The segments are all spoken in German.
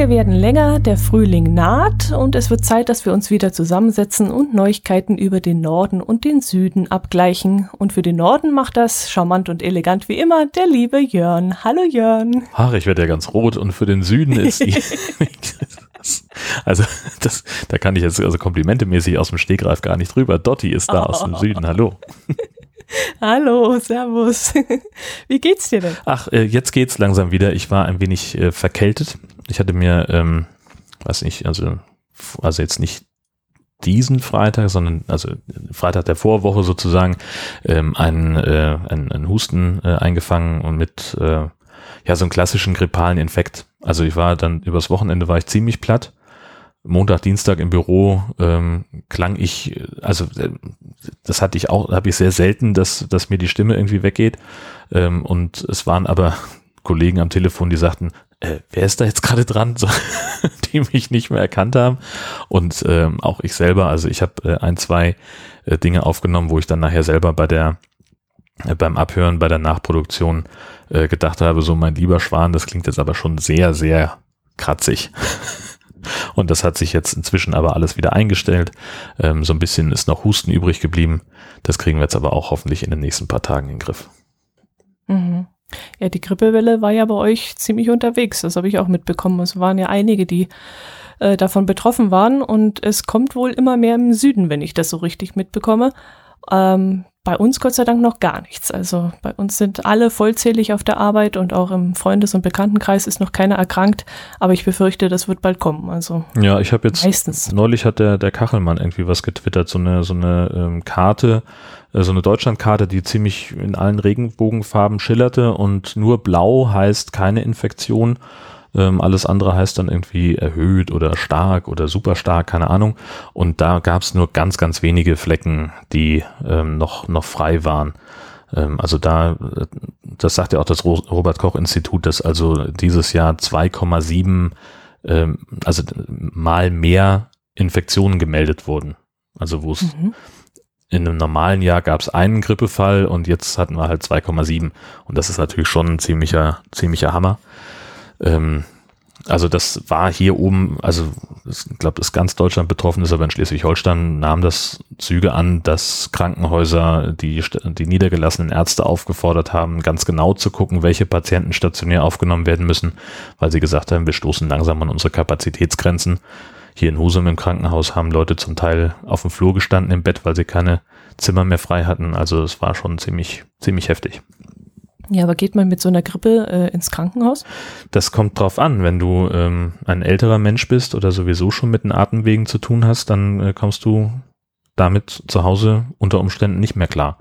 Tage werden länger, der Frühling naht und es wird Zeit, dass wir uns wieder zusammensetzen und Neuigkeiten über den Norden und den Süden abgleichen. Und für den Norden macht das charmant und elegant wie immer der liebe Jörn. Hallo Jörn. Ach, ich werde ja ganz rot und für den Süden ist die. also, das, da kann ich jetzt also komplimentemäßig aus dem Stegreif gar nicht drüber. Dotti ist da oh. aus dem Süden. Hallo. Hallo, Servus. Wie geht's dir denn? Ach, äh, jetzt geht's langsam wieder. Ich war ein wenig äh, verkältet. Ich hatte mir, ähm, weiß nicht, also, also jetzt nicht diesen Freitag, sondern also Freitag der Vorwoche sozusagen ähm, einen, äh, einen, einen Husten äh, eingefangen und mit äh, ja so einem klassischen grippalen Infekt. Also ich war dann übers Wochenende war ich ziemlich platt Montag, Dienstag im Büro ähm, klang ich, also äh, das hatte ich auch, habe ich sehr selten, dass, dass mir die Stimme irgendwie weggeht. Ähm, und es waren aber Kollegen am Telefon, die sagten, äh, wer ist da jetzt gerade dran, so, die mich nicht mehr erkannt haben. Und ähm, auch ich selber, also ich habe äh, ein, zwei äh, Dinge aufgenommen, wo ich dann nachher selber bei der äh, beim Abhören, bei der Nachproduktion äh, gedacht habe, so mein lieber Schwan, das klingt jetzt aber schon sehr, sehr kratzig. Und das hat sich jetzt inzwischen aber alles wieder eingestellt. Ähm, so ein bisschen ist noch Husten übrig geblieben. Das kriegen wir jetzt aber auch hoffentlich in den nächsten paar Tagen in den Griff. Mhm. Ja, die Grippewelle war ja bei euch ziemlich unterwegs. Das habe ich auch mitbekommen. Es waren ja einige, die äh, davon betroffen waren. Und es kommt wohl immer mehr im Süden, wenn ich das so richtig mitbekomme. Ähm, bei uns Gott sei Dank noch gar nichts. Also bei uns sind alle vollzählig auf der Arbeit und auch im Freundes- und Bekanntenkreis ist noch keiner erkrankt, aber ich befürchte, das wird bald kommen. Also ja, ich habe jetzt meistens. neulich hat der der Kachelmann irgendwie was getwittert, so eine so eine ähm, Karte, äh, so eine Deutschlandkarte, die ziemlich in allen Regenbogenfarben schillerte und nur blau heißt keine Infektion ähm, alles andere heißt dann irgendwie erhöht oder stark oder super stark, keine Ahnung. Und da gab es nur ganz, ganz wenige Flecken, die ähm, noch, noch frei waren. Ähm, also da, das sagt ja auch das Robert Koch Institut, dass also dieses Jahr 2,7, ähm, also mal mehr Infektionen gemeldet wurden. Also wo es mhm. in einem normalen Jahr gab es einen Grippefall und jetzt hatten wir halt 2,7. Und das ist natürlich schon ein ziemlicher, ziemlicher Hammer. Ähm, also das war hier oben, also ich glaube, das ganz Deutschland betroffen ist, aber in Schleswig-Holstein nahm das Züge an, dass Krankenhäuser die, die niedergelassenen Ärzte aufgefordert haben, ganz genau zu gucken, welche Patienten stationär aufgenommen werden müssen, weil sie gesagt haben, wir stoßen langsam an unsere Kapazitätsgrenzen. Hier in Husum im Krankenhaus haben Leute zum Teil auf dem Flur gestanden im Bett, weil sie keine Zimmer mehr frei hatten. Also es war schon ziemlich, ziemlich heftig. Ja, aber geht man mit so einer Grippe äh, ins Krankenhaus? Das kommt drauf an. Wenn du ähm, ein älterer Mensch bist oder sowieso schon mit den Atemwegen zu tun hast, dann äh, kommst du damit zu Hause unter Umständen nicht mehr klar.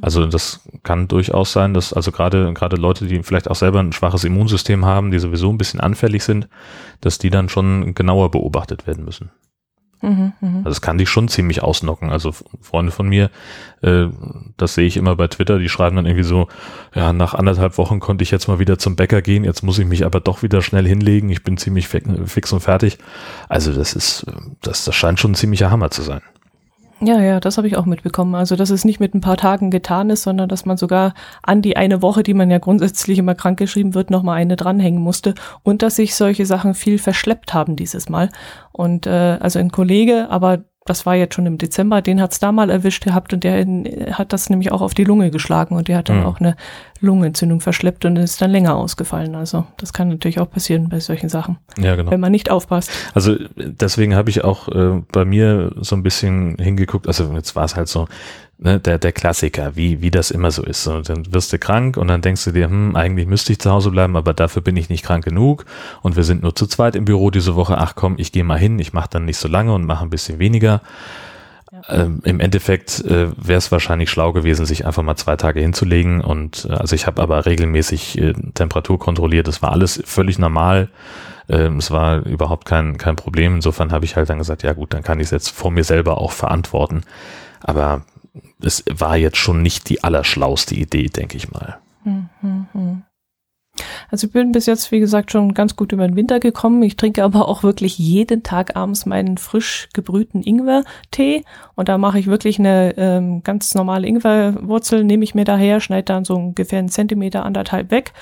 Also das kann durchaus sein, dass also gerade gerade Leute, die vielleicht auch selber ein schwaches Immunsystem haben, die sowieso ein bisschen anfällig sind, dass die dann schon genauer beobachtet werden müssen. Mhm, mh. Also es kann dich schon ziemlich ausnocken. Also Freunde von mir, äh, das sehe ich immer bei Twitter, die schreiben dann irgendwie so, ja, nach anderthalb Wochen konnte ich jetzt mal wieder zum Bäcker gehen, jetzt muss ich mich aber doch wieder schnell hinlegen, ich bin ziemlich fix und fertig. Also das ist, das, das scheint schon ein ziemlicher Hammer zu sein. Ja, ja, das habe ich auch mitbekommen. Also, dass es nicht mit ein paar Tagen getan ist, sondern dass man sogar an die eine Woche, die man ja grundsätzlich immer krankgeschrieben wird, nochmal eine dranhängen musste und dass sich solche Sachen viel verschleppt haben dieses Mal. Und äh, also ein Kollege, aber das war jetzt schon im Dezember, den hat's da mal erwischt gehabt und der in, hat das nämlich auch auf die Lunge geschlagen und der hat dann mhm. auch eine Lungenentzündung verschleppt und ist dann länger ausgefallen. Also das kann natürlich auch passieren bei solchen Sachen, ja, genau. wenn man nicht aufpasst. Also deswegen habe ich auch äh, bei mir so ein bisschen hingeguckt, also jetzt war es halt so, ne, der, der Klassiker, wie, wie das immer so ist. Und dann wirst du krank und dann denkst du dir, hm, eigentlich müsste ich zu Hause bleiben, aber dafür bin ich nicht krank genug. Und wir sind nur zu zweit im Büro diese Woche. Ach komm, ich gehe mal hin, ich mache dann nicht so lange und mache ein bisschen weniger. Ja. Ähm, Im Endeffekt äh, wäre es wahrscheinlich schlau gewesen, sich einfach mal zwei Tage hinzulegen. Und äh, also ich habe aber regelmäßig äh, Temperatur kontrolliert. Das war alles völlig normal. Ähm, es war überhaupt kein, kein Problem. Insofern habe ich halt dann gesagt, ja gut, dann kann ich es jetzt vor mir selber auch verantworten. Aber es war jetzt schon nicht die allerschlauste Idee, denke ich mal. Also ich bin bis jetzt, wie gesagt, schon ganz gut über den Winter gekommen. Ich trinke aber auch wirklich jeden Tag abends meinen frisch gebrühten Ingwer-Tee. Und da mache ich wirklich eine ähm, ganz normale Ingwerwurzel, nehme ich mir daher, schneide dann so ungefähr einen Zentimeter, anderthalb weg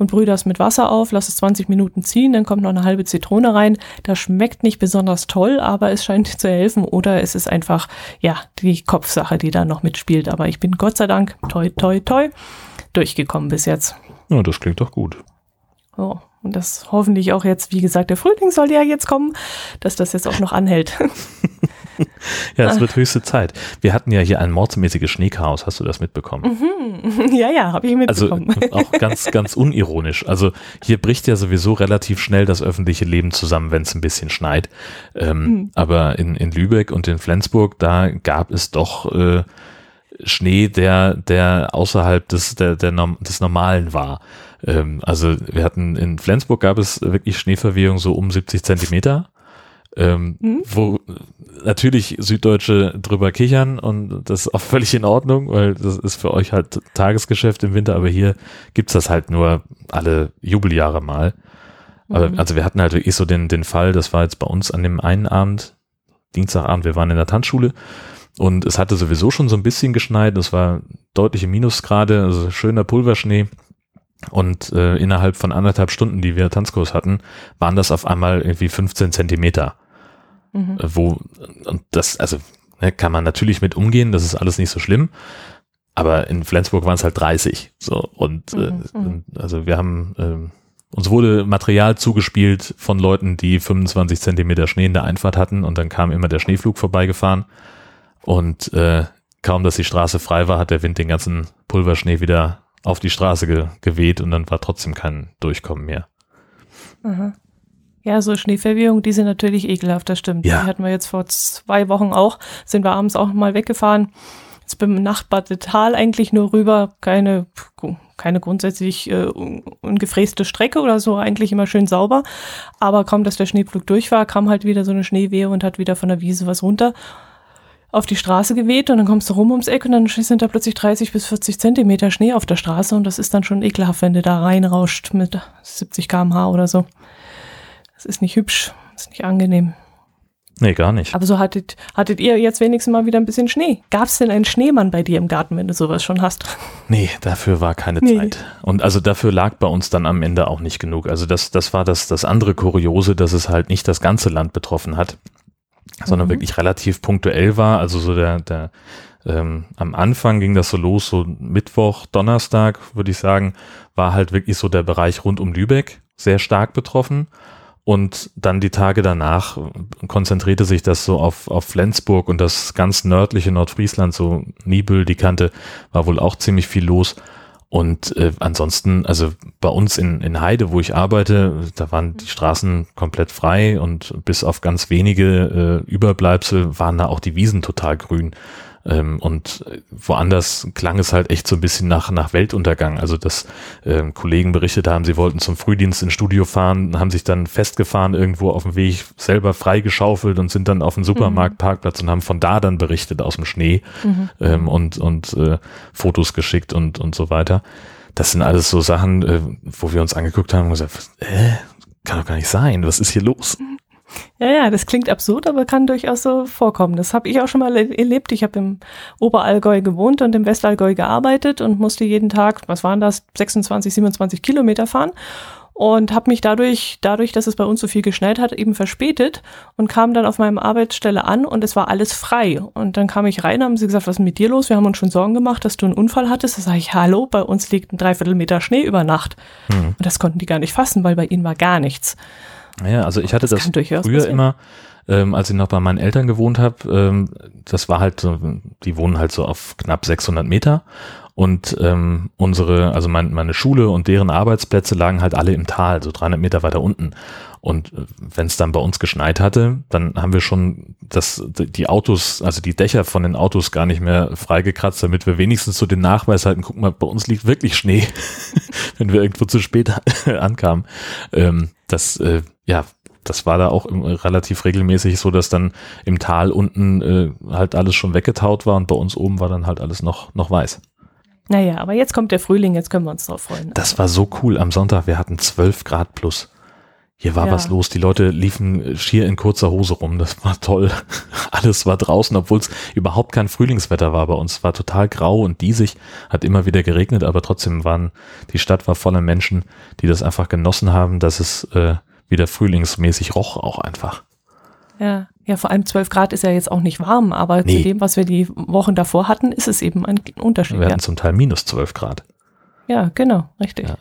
und brühe das mit Wasser auf, lass es 20 Minuten ziehen, dann kommt noch eine halbe Zitrone rein. Das schmeckt nicht besonders toll, aber es scheint zu helfen oder es ist einfach, ja, die Kopfsache, die da noch mitspielt. Aber ich bin Gott sei Dank, toi, toi, toi, durchgekommen bis jetzt. Ja, das klingt doch gut. Oh, und das hoffentlich auch jetzt, wie gesagt, der Frühling soll ja jetzt kommen, dass das jetzt auch noch anhält. ja, es wird höchste Zeit. Wir hatten ja hier ein mordsmäßiges Schneechaos, hast du das mitbekommen? Mhm. Ja, ja, habe ich mitbekommen. Also auch ganz, ganz unironisch. Also hier bricht ja sowieso relativ schnell das öffentliche Leben zusammen, wenn es ein bisschen schneit. Ähm, mhm. Aber in, in Lübeck und in Flensburg, da gab es doch äh, Schnee, der, der außerhalb des, der, der, des Normalen war. Ähm, also wir hatten in Flensburg gab es wirklich Schneeverwehung so um 70 Zentimeter. Ähm, mhm. wo natürlich Süddeutsche drüber kichern und das ist auch völlig in Ordnung, weil das ist für euch halt Tagesgeschäft im Winter, aber hier gibt's das halt nur alle Jubeljahre mal. Mhm. also wir hatten halt wirklich so den, den Fall, das war jetzt bei uns an dem einen Abend, Dienstagabend, wir waren in der Tanzschule und es hatte sowieso schon so ein bisschen geschneit, es war deutliche Minusgrade, also schöner Pulverschnee. Und äh, innerhalb von anderthalb Stunden, die wir Tanzkurs hatten, waren das auf einmal irgendwie 15 Zentimeter. Mhm. Äh, wo, und das, also ne, kann man natürlich mit umgehen, das ist alles nicht so schlimm. Aber in Flensburg waren es halt 30. So, und äh, mhm. mhm. also wir haben, äh, uns wurde Material zugespielt von Leuten, die 25 Zentimeter Schnee in der Einfahrt hatten und dann kam immer der Schneeflug vorbeigefahren. Und äh, kaum, dass die Straße frei war, hat der Wind den ganzen Pulverschnee wieder auf die Straße ge geweht und dann war trotzdem kein Durchkommen mehr. Aha. Ja, so Schneeverwehungen, die sind natürlich ekelhaft, das stimmt. Ja. Die hatten wir jetzt vor zwei Wochen auch, sind wir abends auch mal weggefahren. Jetzt beim benachbarte Tal eigentlich nur rüber, keine, keine grundsätzlich äh, ungefräste Strecke oder so, eigentlich immer schön sauber. Aber kaum, dass der Schneepflug durch war, kam halt wieder so eine Schneewehe und hat wieder von der Wiese was runter auf die Straße geweht und dann kommst du rum ums Eck und dann sind da plötzlich 30 bis 40 Zentimeter Schnee auf der Straße und das ist dann schon ekelhaft, wenn du da reinrauscht mit 70 kmh oder so. Das ist nicht hübsch, das ist nicht angenehm. Nee, gar nicht. Aber so hattet, hattet ihr jetzt wenigstens mal wieder ein bisschen Schnee. Gab es denn einen Schneemann bei dir im Garten, wenn du sowas schon hast? Nee, dafür war keine nee. Zeit. Und also dafür lag bei uns dann am Ende auch nicht genug. Also das, das war das, das andere Kuriose, dass es halt nicht das ganze Land betroffen hat sondern mhm. wirklich relativ punktuell war. Also so der, der ähm, am Anfang ging das so los, so Mittwoch, Donnerstag, würde ich sagen, war halt wirklich so der Bereich rund um Lübeck sehr stark betroffen. Und dann die Tage danach konzentrierte sich das so auf, auf Flensburg und das ganz nördliche Nordfriesland, so Nibel, die Kante, war wohl auch ziemlich viel los. Und äh, ansonsten, also bei uns in, in Heide, wo ich arbeite, da waren die Straßen komplett frei und bis auf ganz wenige äh, Überbleibsel waren da auch die Wiesen total grün. Ähm, und woanders klang es halt echt so ein bisschen nach, nach Weltuntergang. Also dass ähm, Kollegen berichtet haben, sie wollten zum Frühdienst ins Studio fahren, haben sich dann festgefahren irgendwo auf dem Weg, selber freigeschaufelt und sind dann auf den Supermarktparkplatz und haben von da dann berichtet aus dem Schnee mhm. ähm, und, und äh, Fotos geschickt und, und so weiter. Das sind alles so Sachen, äh, wo wir uns angeguckt haben und gesagt, äh, kann doch gar nicht sein, was ist hier los? Ja, ja, das klingt absurd, aber kann durchaus so vorkommen. Das habe ich auch schon mal erlebt. Ich habe im Oberallgäu gewohnt und im Westallgäu gearbeitet und musste jeden Tag, was waren das, 26, 27 Kilometer fahren und habe mich dadurch, dadurch, dass es bei uns so viel geschneit hat, eben verspätet und kam dann auf meiner Arbeitsstelle an und es war alles frei. Und dann kam ich rein, haben sie gesagt, was ist mit dir los? Wir haben uns schon Sorgen gemacht, dass du einen Unfall hattest. Da sage ich, hallo, bei uns liegt ein Dreiviertelmeter Schnee über Nacht. Mhm. Und das konnten die gar nicht fassen, weil bei ihnen war gar nichts. Ja, also ich hatte das, das früher passieren. immer, ähm, als ich noch bei meinen Eltern gewohnt habe, ähm, das war halt so, die wohnen halt so auf knapp 600 Meter und ähm, unsere, also mein, meine Schule und deren Arbeitsplätze lagen halt alle im Tal, so 300 Meter weiter unten. Und äh, wenn es dann bei uns geschneit hatte, dann haben wir schon das, die Autos, also die Dächer von den Autos gar nicht mehr freigekratzt, damit wir wenigstens so den Nachweis halten, guck mal, bei uns liegt wirklich Schnee, wenn wir irgendwo zu spät ankamen. Ähm, das, äh, ja, das war da auch relativ regelmäßig so, dass dann im Tal unten äh, halt alles schon weggetaut war und bei uns oben war dann halt alles noch, noch weiß. Naja, aber jetzt kommt der Frühling, jetzt können wir uns drauf freuen. Das war so cool am Sonntag, wir hatten 12 Grad plus. Hier war ja. was los. Die Leute liefen schier in kurzer Hose rum. Das war toll. Alles war draußen, obwohl es überhaupt kein Frühlingswetter war bei uns. Es war total grau und diesig, hat immer wieder geregnet, aber trotzdem waren, die Stadt war voller Menschen, die das einfach genossen haben, dass es äh, wieder frühlingsmäßig roch auch einfach. Ja, ja, vor allem 12 Grad ist ja jetzt auch nicht warm, aber nee. zu dem, was wir die Wochen davor hatten, ist es eben ein Unterschied. Wir hatten ja. zum Teil minus 12 Grad. Ja, genau, richtig. Ja.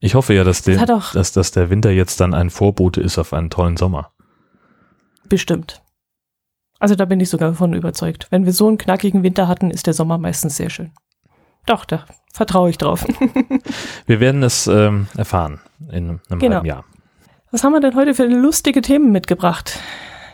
Ich hoffe ja, dass, der, das dass, dass der Winter jetzt dann ein Vorbote ist auf einen tollen Sommer. Bestimmt. Also da bin ich sogar davon überzeugt. Wenn wir so einen knackigen Winter hatten, ist der Sommer meistens sehr schön. Doch, da vertraue ich drauf. wir werden es ähm, erfahren in einem genau. halben Jahr. Was haben wir denn heute für lustige Themen mitgebracht?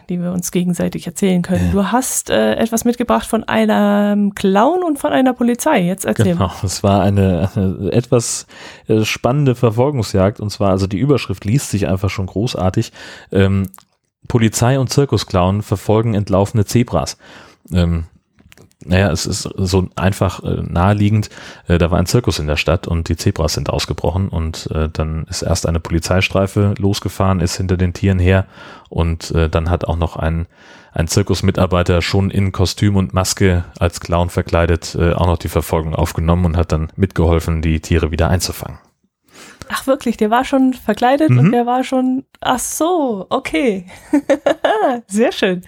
die wir uns gegenseitig erzählen können. Ja. Du hast äh, etwas mitgebracht von einem Clown und von einer Polizei. Jetzt erzähl genau, es war eine, eine etwas äh, spannende Verfolgungsjagd und zwar, also die Überschrift liest sich einfach schon großartig. Ähm, Polizei und Zirkusclown verfolgen entlaufene Zebras. Ähm, naja, es ist so einfach äh, naheliegend, äh, da war ein Zirkus in der Stadt und die Zebras sind ausgebrochen und äh, dann ist erst eine Polizeistreife losgefahren, ist hinter den Tieren her und äh, dann hat auch noch ein, ein Zirkusmitarbeiter schon in Kostüm und Maske als Clown verkleidet äh, auch noch die Verfolgung aufgenommen und hat dann mitgeholfen, die Tiere wieder einzufangen. Ach wirklich, der war schon verkleidet mhm. und der war schon, ach so, okay. Sehr schön.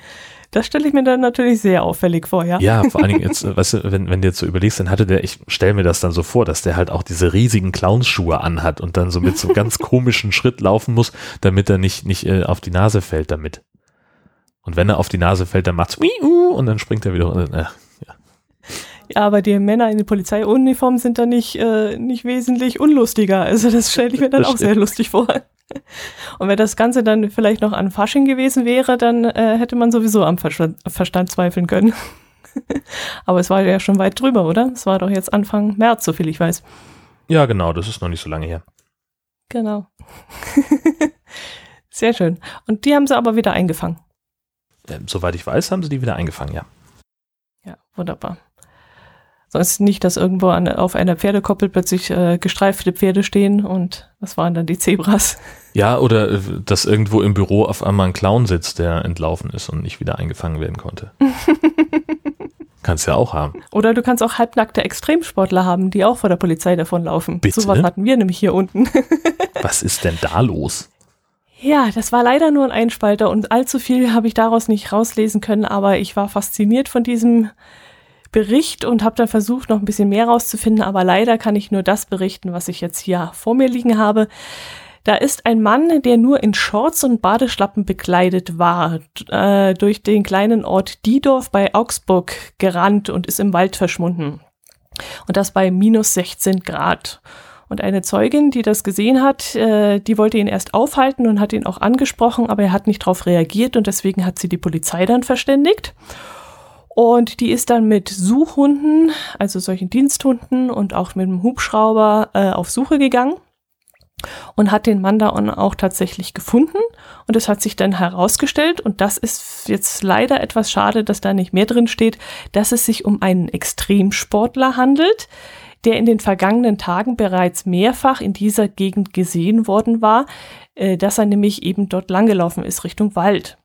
Das stelle ich mir dann natürlich sehr auffällig vor, ja. Ja, vor allen Dingen jetzt, äh, weißt du, wenn, wenn du jetzt so überlegst, dann hatte der, ich stelle mir das dann so vor, dass der halt auch diese riesigen Clownsschuhe anhat und dann so mit so einem ganz komischen Schritt laufen muss, damit er nicht, nicht äh, auf die Nase fällt damit. Und wenn er auf die Nase fällt, dann macht's und dann springt er wieder. Äh, aber die Männer in der Polizeiuniform sind da nicht, äh, nicht wesentlich unlustiger. Also das stelle ich mir dann das auch stimmt. sehr lustig vor. Und wenn das Ganze dann vielleicht noch an Fasching gewesen wäre, dann äh, hätte man sowieso am Verstand, Verstand zweifeln können. Aber es war ja schon weit drüber, oder? Es war doch jetzt Anfang März, soviel ich weiß. Ja, genau, das ist noch nicht so lange her. Genau. Sehr schön. Und die haben sie aber wieder eingefangen. Ja, soweit ich weiß, haben sie die wieder eingefangen, ja. Ja, wunderbar. Sonst nicht, dass irgendwo an, auf einer Pferdekoppel plötzlich äh, gestreifte Pferde stehen und das waren dann die Zebras. Ja, oder äh, dass irgendwo im Büro auf einmal ein Clown sitzt, der entlaufen ist und nicht wieder eingefangen werden konnte. kannst ja auch haben. Oder du kannst auch halbnackte Extremsportler haben, die auch vor der Polizei davonlaufen. Bitte? So was hatten wir nämlich hier unten. was ist denn da los? Ja, das war leider nur ein Einspalter und allzu viel habe ich daraus nicht rauslesen können, aber ich war fasziniert von diesem Bericht und habe dann versucht, noch ein bisschen mehr rauszufinden, aber leider kann ich nur das berichten, was ich jetzt hier vor mir liegen habe. Da ist ein Mann, der nur in Shorts und Badeschlappen bekleidet war, äh, durch den kleinen Ort Diedorf bei Augsburg gerannt und ist im Wald verschwunden. Und das bei minus 16 Grad. Und eine Zeugin, die das gesehen hat, äh, die wollte ihn erst aufhalten und hat ihn auch angesprochen, aber er hat nicht darauf reagiert und deswegen hat sie die Polizei dann verständigt. Und die ist dann mit Suchhunden, also solchen Diensthunden und auch mit dem Hubschrauber äh, auf Suche gegangen und hat den Mann da auch tatsächlich gefunden. Und es hat sich dann herausgestellt, und das ist jetzt leider etwas schade, dass da nicht mehr drin steht, dass es sich um einen Extremsportler handelt, der in den vergangenen Tagen bereits mehrfach in dieser Gegend gesehen worden war, äh, dass er nämlich eben dort langgelaufen ist Richtung Wald.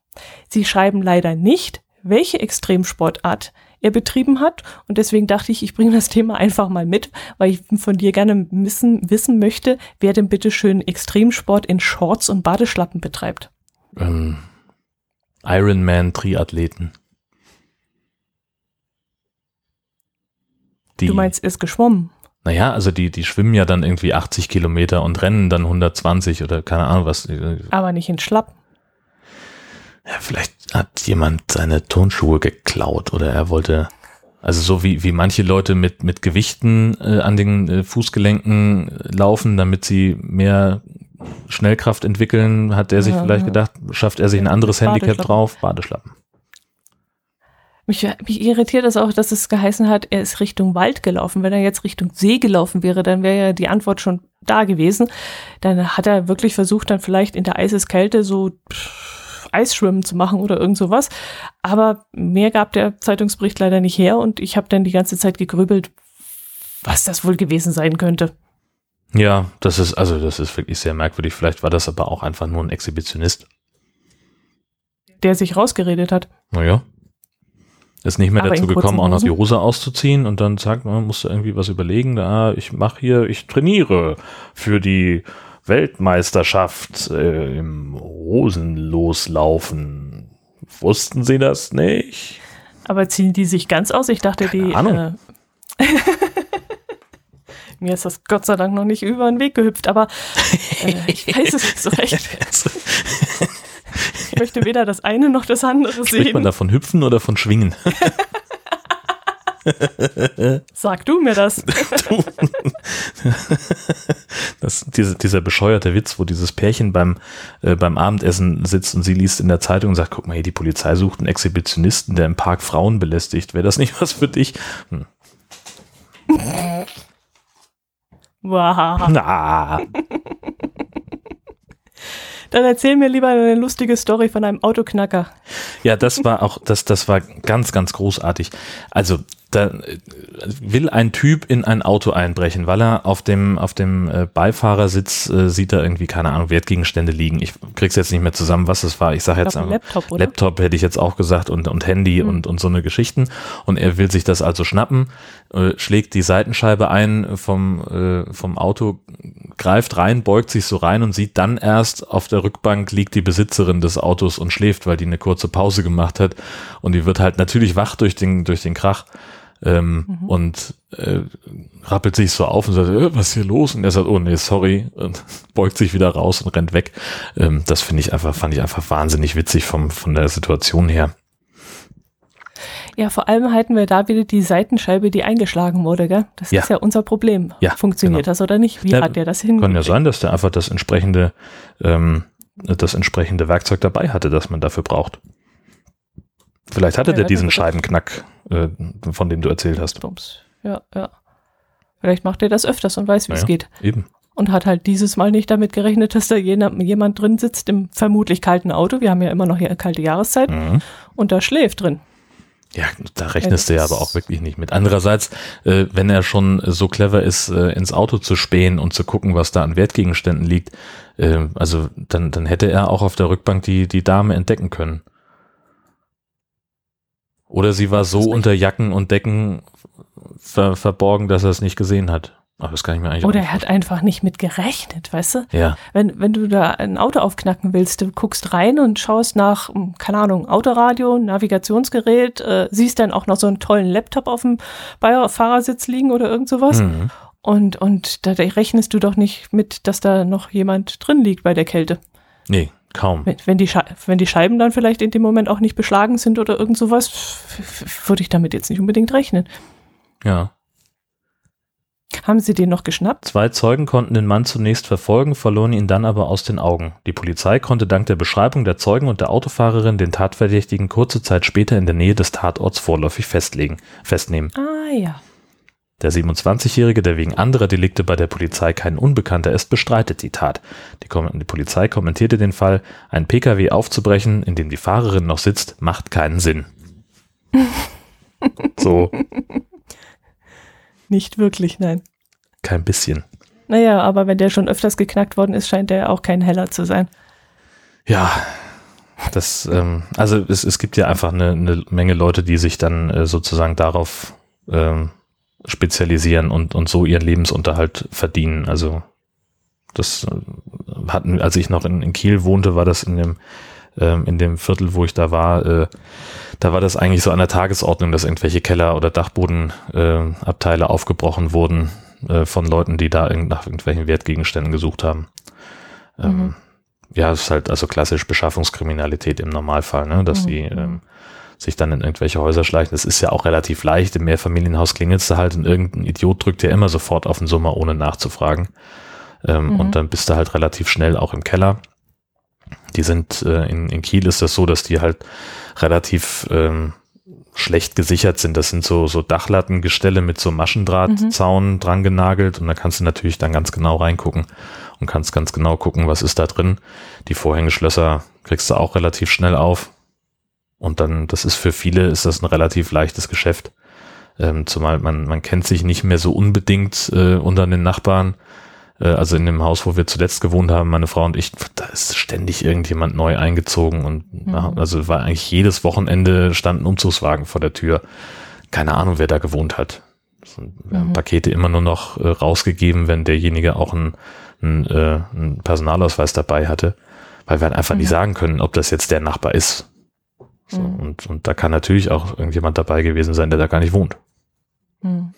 Sie schreiben leider nicht, welche Extremsportart er betrieben hat. Und deswegen dachte ich, ich bringe das Thema einfach mal mit, weil ich von dir gerne wissen, wissen möchte, wer denn bitte schön Extremsport in Shorts und Badeschlappen betreibt. Ähm, Ironman-Triathleten. Du meinst, er ist geschwommen? Naja, also die, die schwimmen ja dann irgendwie 80 Kilometer und rennen dann 120 oder keine Ahnung was. Aber nicht in Schlappen. Ja, vielleicht hat jemand seine Turnschuhe geklaut oder er wollte, also so wie, wie manche Leute mit, mit Gewichten äh, an den äh, Fußgelenken laufen, damit sie mehr Schnellkraft entwickeln, hat er sich ja, vielleicht gedacht, schafft er sich ein anderes Handicap drauf, Badeschlappen. Mich, mich irritiert es auch, dass es geheißen hat, er ist Richtung Wald gelaufen. Wenn er jetzt Richtung See gelaufen wäre, dann wäre ja die Antwort schon da gewesen. Dann hat er wirklich versucht, dann vielleicht in der Eiseskälte so pff, Eisschwimmen zu machen oder irgend sowas. Aber mehr gab der Zeitungsbericht leider nicht her und ich habe dann die ganze Zeit gegrübelt, was das wohl gewesen sein könnte. Ja, das ist, also das ist wirklich sehr merkwürdig. Vielleicht war das aber auch einfach nur ein Exhibitionist. Der sich rausgeredet hat. Naja. Ist nicht mehr Aber dazu gekommen, auch noch die? Hose auszuziehen und dann sagt man, musst du irgendwie was überlegen. Da, ich mache hier, ich trainiere für die Weltmeisterschaft äh, im Hosenloslaufen. Wussten Sie das nicht? Aber ziehen die sich ganz aus? Ich dachte, Keine die. Ahnung. Äh, mir ist das Gott sei Dank noch nicht über den Weg gehüpft, aber äh, ich weiß es nicht so recht. Ich möchte weder das eine noch das andere Spricht man sehen. da von hüpfen oder von schwingen? Sag du mir das. Das, diese, dieser bescheuerte Witz, wo dieses Pärchen beim, äh, beim Abendessen sitzt und sie liest in der Zeitung und sagt, guck mal hier, die Polizei sucht einen Exhibitionisten, der im Park Frauen belästigt. Wäre das nicht was für dich? Hm. Wow. Na, Dann erzähl mir lieber eine lustige Story von einem Autoknacker. ja, das war auch, das, das war ganz, ganz großartig. Also, da äh, will ein Typ in ein Auto einbrechen, weil er auf dem, auf dem äh, Beifahrersitz äh, sieht er irgendwie, keine Ahnung, Wertgegenstände liegen. Ich krieg's jetzt nicht mehr zusammen, was es war. Ich sage jetzt einfach. Laptop, oder? Laptop hätte ich jetzt auch gesagt und, und Handy Mhm. und, und so eine Geschichten. Und er will sich das also schnappen, äh, schlägt die Seitenscheibe ein vom, äh, vom Auto, greift rein, beugt sich so rein und sieht dann erst auf der Rückbank liegt die Besitzerin des Autos und schläft, weil die eine kurze Pause gemacht hat. Und die wird halt natürlich wach durch den, durch den Krach. Ähm, Mhm. und äh, rappelt sich so auf und sagt, äh, was ist hier los? Und er sagt, oh nee, sorry, und beugt sich wieder raus und rennt weg. Ähm, das finde ich einfach, fand ich einfach wahnsinnig witzig vom, von der Situation her. Ja, vor allem halten wir da wieder die Seitenscheibe, die eingeschlagen wurde, gell? Das Ja. ist ja unser Problem. Ja, Funktioniert genau. das oder nicht? Wie Ja, hat der das Kann ja sein, dass der einfach das entsprechende, ähm, das entsprechende Werkzeug dabei hatte, das man dafür braucht. Vielleicht hatte Ja, der diesen Scheibenknack, äh, von dem du erzählt hast. Bums. Ja, ja. Vielleicht macht er das öfters und weiß, wie es Naja. geht. Eben. Und hat halt dieses Mal nicht damit gerechnet, dass da jemand, drin sitzt im vermutlich kalten Auto. Wir haben ja immer noch hier kalte Jahreszeit Mhm. und da schläft drin. Ja, da rechnest du ja aber auch wirklich nicht mit. Andererseits, äh, wenn er schon so clever ist, äh, ins Auto zu spähen und zu gucken, was da an Wertgegenständen liegt, äh, also dann, dann hätte er auch auf der Rückbank die, die Dame entdecken können. Oder sie war so unter Jacken und Decken ver verborgen, dass er es nicht gesehen hat. Aber das kann ich mir eigentlich Oder er hat einfach nicht mit gerechnet, weißt du? Ja, Wenn, wenn du da ein Auto aufknacken willst, du guckst rein und schaust nach, hm, keine Ahnung, Autoradio, Navigationsgerät, äh, siehst dann auch noch so einen tollen Laptop auf dem Beifahrersitz liegen oder irgend sowas. mhm. Und, und da rechnest du doch nicht mit, dass da noch jemand drin liegt bei der Kälte. nee, kaum. Wenn, wenn, die, wenn die Scheiben dann vielleicht in dem Moment auch nicht beschlagen sind oder irgend sowas, würde ich damit jetzt nicht unbedingt rechnen. Ja. Haben sie den noch geschnappt? Zwei Zeugen konnten den Mann zunächst verfolgen, verloren ihn dann aber aus den Augen. Die Polizei konnte dank der Beschreibung der Zeugen und der Autofahrerin den Tatverdächtigen kurze Zeit später in der Nähe des Tatorts vorläufig festlegen, festnehmen. Ah ja. Der 27-Jährige, der wegen anderer Delikte bei der Polizei kein Unbekannter ist, bestreitet die Tat. Die, Kom die Polizei kommentierte den Fall, ein Pkw aufzubrechen, in dem die Fahrerin noch sitzt, macht keinen Sinn. so, Nicht wirklich, nein. kein bisschen. Naja, aber wenn der schon öfters geknackt worden ist, scheint der auch kein Heller zu sein. Ja, das, ähm, also es, es gibt ja einfach eine, eine Menge Leute, die sich dann äh, sozusagen darauf ähm, spezialisieren und, und so ihren Lebensunterhalt verdienen. Also das äh, hatten, als ich noch in, in Kiel wohnte, war das in dem ähm, in dem Viertel, wo ich da war, äh, da war das eigentlich so an der Tagesordnung, dass irgendwelche Keller- oder Dachbodenabteile äh, Abteile aufgebrochen wurden äh, von Leuten, die da irgend, nach irgendwelchen Wertgegenständen gesucht haben. Ähm, Mhm. Ja, es ist halt also klassisch Beschaffungskriminalität im Normalfall, ne? dass Mhm. die ähm, sich dann in irgendwelche Häuser schleichen. Das ist ja auch relativ leicht. Im Mehrfamilienhaus klingelst du halt und irgendein Idiot drückt dir immer sofort auf den Summer, ohne nachzufragen. Ähm, Mhm. Und dann bist du halt relativ schnell auch im Keller. Die sind äh, in, in Kiel ist das so, dass die halt relativ ähm, schlecht gesichert sind. Das sind so, so Dachlattengestelle mit so Maschendrahtzaun dran genagelt und da kannst du natürlich dann ganz genau reingucken und kannst ganz genau gucken, was ist da drin. Die Vorhängeschlösser kriegst du auch relativ schnell auf. Und dann, das ist für viele, ist das ein relativ leichtes Geschäft. Ähm, zumal man, man kennt sich nicht mehr so unbedingt äh, unter den Nachbarn. Äh, also in dem Haus, wo wir zuletzt gewohnt haben, meine Frau und ich, da ist ständig irgendjemand neu eingezogen und mhm. also war eigentlich jedes Wochenende standen Umzugswagen vor der Tür. Keine Ahnung, wer da gewohnt hat. Wir haben mhm. Pakete immer nur noch äh, rausgegeben, wenn derjenige auch einen, einen, äh, einen Personalausweis dabei hatte, weil wir halt einfach mhm. nicht sagen können, ob das jetzt der Nachbar ist. So, mhm. und, und da kann natürlich auch irgendjemand dabei gewesen sein, der da gar nicht wohnt. Mhm.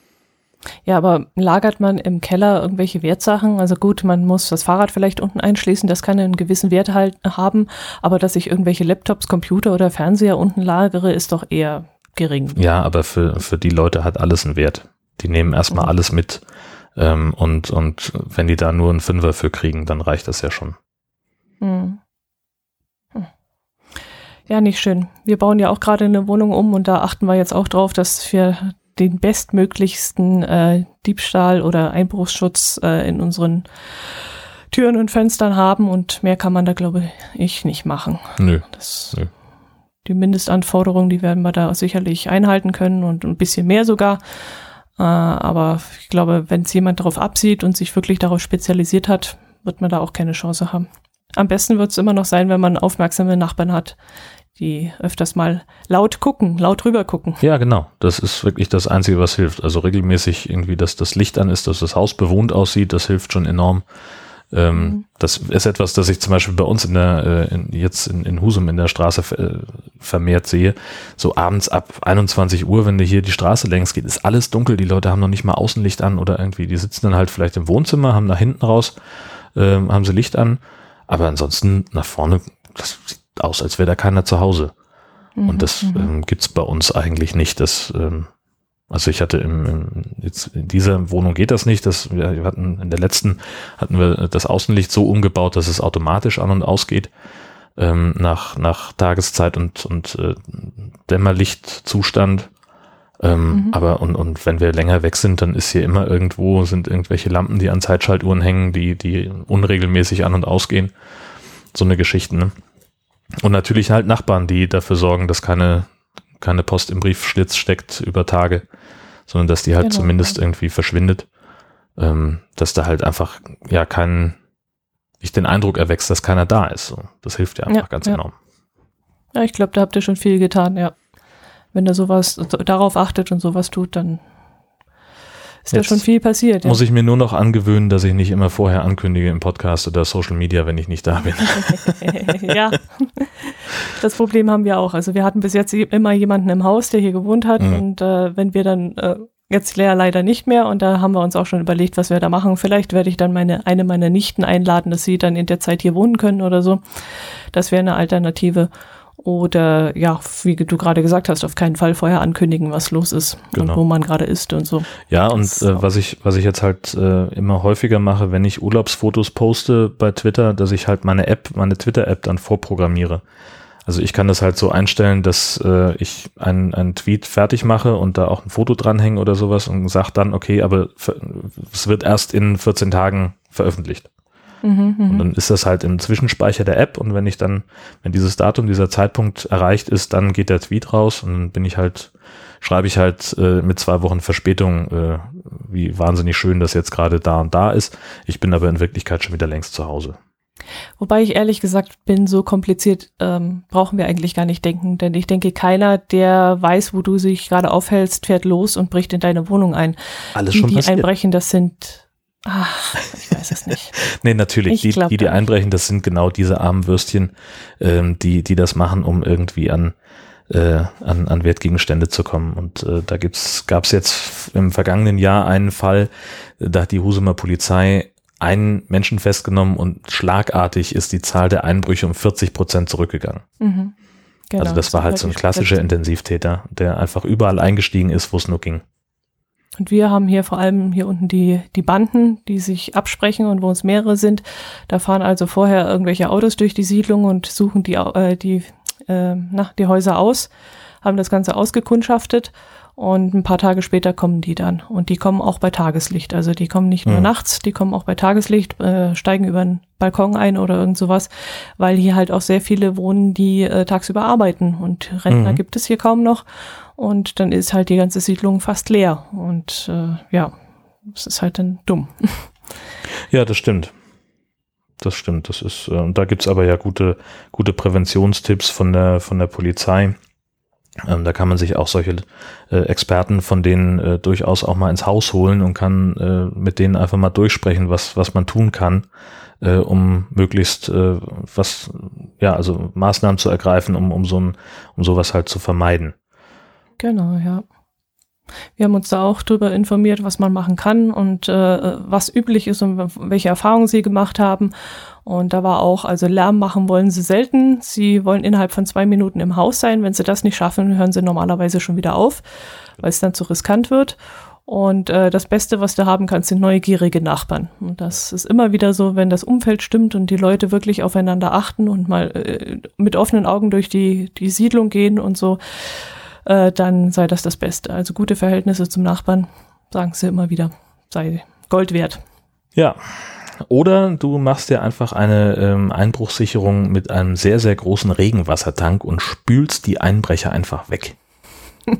Ja, aber lagert man im Keller irgendwelche Wertsachen? Also gut, man muss das Fahrrad vielleicht unten einschließen, das kann einen gewissen Wert halt haben, aber dass ich irgendwelche Laptops, Computer oder Fernseher unten lagere, ist doch eher gering. Ja, aber für, für die Leute hat alles einen Wert. Die nehmen erstmal mhm. alles mit ähm, und, und wenn die da nur einen Fünfer für kriegen, dann reicht das ja schon. Mhm. Ja, nicht schön. Wir bauen ja auch gerade eine Wohnung um und da achten wir jetzt auch drauf, dass wir den bestmöglichsten äh, Diebstahl oder Einbruchsschutz äh, in unseren Türen und Fenstern haben und mehr kann man da, glaube ich, nicht machen. Nö. Das, Nö. Die Mindestanforderungen, die werden wir da sicherlich einhalten können und ein bisschen mehr sogar. Äh, aber ich glaube, wenn es jemand darauf absieht und sich wirklich darauf spezialisiert hat, wird man da auch keine Chance haben. Am besten wird es immer noch sein, wenn man aufmerksame Nachbarn hat, die öfters mal laut gucken, laut rüber gucken. Ja, genau. Das ist wirklich das Einzige, was hilft. Also regelmäßig irgendwie, dass das Licht an ist, dass das Haus bewohnt aussieht, das hilft schon enorm. Ähm, mhm. Das ist etwas, das ich zum Beispiel bei uns in der, äh, in, jetzt in, in Husum in der Straße äh, vermehrt sehe. So abends ab 21 Uhr, wenn du hier die Straße längs geht, ist alles dunkel. Die Leute haben noch nicht mal Außenlicht an oder irgendwie, die sitzen dann halt vielleicht im Wohnzimmer, haben nach hinten raus, äh, haben sie Licht an. Aber ansonsten nach vorne, das sieht aus, als wäre da keiner zu Hause. Mhm, und das mhm. ähm, gibt's bei uns eigentlich nicht. Das, ähm, also ich hatte im, im, jetzt in dieser Wohnung geht das nicht. Das, wir hatten in der letzten hatten wir das Außenlicht so umgebaut, dass es automatisch an und ausgeht ähm, nach, nach Tageszeit und, und äh, Dämmerlichtzustand. Ähm, mhm. Aber und, und wenn wir länger weg sind, dann ist hier immer irgendwo, sind irgendwelche Lampen, die an Zeitschaltuhren hängen, die, die unregelmäßig an und ausgehen. So eine Geschichte, ne? Und natürlich halt Nachbarn, die dafür sorgen, dass keine, keine Post im Briefschlitz steckt über Tage, sondern dass die halt genau. zumindest irgendwie verschwindet. Ähm, dass da halt einfach, ja, kein, nicht den Eindruck erwächst, dass keiner da ist. So, das hilft ja einfach ja, ganz ja. enorm. Ja, ich glaube, da habt ihr schon viel getan, ja. Wenn er sowas darauf achtet und sowas tut, dann ist Jetzt ja schon viel passiert. Ja. Muss ich mir nur noch angewöhnen, dass ich nicht immer vorher ankündige im Podcast oder Social Media, wenn ich nicht da bin. ja, das Problem haben wir auch. Also wir hatten bis jetzt immer jemanden im Haus, der hier gewohnt hat mhm. und äh, wenn wir dann äh, Jetzt Lea leider nicht mehr und da haben wir uns auch schon überlegt, was wir da machen. Vielleicht werde ich dann meine, eine meiner Nichten einladen, dass sie dann in der Zeit hier wohnen können oder so. Das wäre eine Alternative. Oder ja, wie du gerade gesagt hast, auf keinen Fall vorher ankündigen, was los ist genau. und wo man gerade ist und so. Ja, und äh, was ich, was ich jetzt halt äh, immer häufiger mache, wenn ich Urlaubsfotos poste bei Twitter, dass ich halt meine App, meine Twitter-App dann vorprogrammiere. Also ich kann das halt so einstellen, dass äh, ich einen, einen Tweet fertig mache und da auch ein Foto dranhänge oder sowas und sage dann, okay, aber es wird erst in 14 Tagen veröffentlicht. Mhm, und dann ist das halt im Zwischenspeicher der App und wenn ich dann, wenn dieses Datum, dieser Zeitpunkt erreicht ist, dann geht der Tweet raus und dann bin ich halt, schreibe ich halt äh, mit zwei Wochen Verspätung, äh, wie wahnsinnig schön das jetzt gerade da und da ist. Ich bin aber in Wirklichkeit schon wieder längst zu Hause. Wobei ich ehrlich gesagt bin, so kompliziert ähm, brauchen wir eigentlich gar nicht denken, denn ich denke, keiner, der weiß, wo du sich gerade aufhältst, fährt los und bricht in deine Wohnung ein. Alles die, schon passiert. Die einbrechen, das sind Ach, ich weiß es nicht. nee, natürlich. Die, die, die einbrechen, das sind genau diese armen Würstchen, ähm, die, die das machen, um irgendwie an, äh, an, an Wertgegenstände zu kommen. Und äh, da gibt's, gab's jetzt im vergangenen Jahr einen Fall, da hat die Husumer Polizei einen Menschen festgenommen und schlagartig ist die Zahl der Einbrüche um 40 Prozent zurückgegangen. Mhm. Genau, also das war halt so ein klassischer Intensivtäter, der einfach überall eingestiegen ist, wo es nur ging. Und wir haben hier vor allem hier unten die, die Banden, die sich absprechen und wo es mehrere sind. Da fahren also vorher irgendwelche Autos durch die Siedlung und suchen die, äh, die, äh, na, die Häuser aus, haben das Ganze ausgekundschaftet und ein paar Tage später kommen die dann. Und die kommen auch bei Tageslicht. Also die kommen nicht nur mhm. nachts, die kommen auch bei Tageslicht, äh, steigen über einen Balkon ein oder irgend sowas, weil hier halt auch sehr viele wohnen, die äh, tagsüber arbeiten. Und Rentner mhm. gibt es hier kaum noch. Und dann ist halt die ganze Siedlung fast leer. Und äh, ja, es ist halt dann dumm. Ja, das stimmt. Das stimmt. Das ist, äh, und da gibt's aber ja gute, gute Präventionstipps von der, von der Polizei. Ähm, da kann man sich auch solche äh, Experten von denen äh, durchaus auch mal ins Haus holen und kann äh, mit denen einfach mal durchsprechen, was, was man tun kann, äh, um möglichst äh, was, ja, also Maßnahmen zu ergreifen, um, um so ein, um sowas halt zu vermeiden. Genau, ja. Wir haben uns da auch darüber informiert, was man machen kann und äh, was üblich ist und welche Erfahrungen sie gemacht haben. Und da war auch, also Lärm machen wollen sie selten. Sie wollen innerhalb von zwei Minuten im Haus sein. Wenn sie das nicht schaffen, hören sie normalerweise schon wieder auf, weil es dann zu riskant wird. Und äh, das Beste, was du haben kannst, sind neugierige Nachbarn. Und das ist immer wieder so, wenn das Umfeld stimmt und die Leute wirklich aufeinander achten und mal äh, mit offenen Augen durch die, die Siedlung gehen und so äh, dann sei das das Beste. Also gute Verhältnisse zum Nachbarn, sagen sie immer wieder, sei Gold wert. Ja. Oder du machst dir einfach eine ähm, Einbruchssicherung mit einem sehr, sehr großen Regenwassertank und spülst die Einbrecher einfach weg.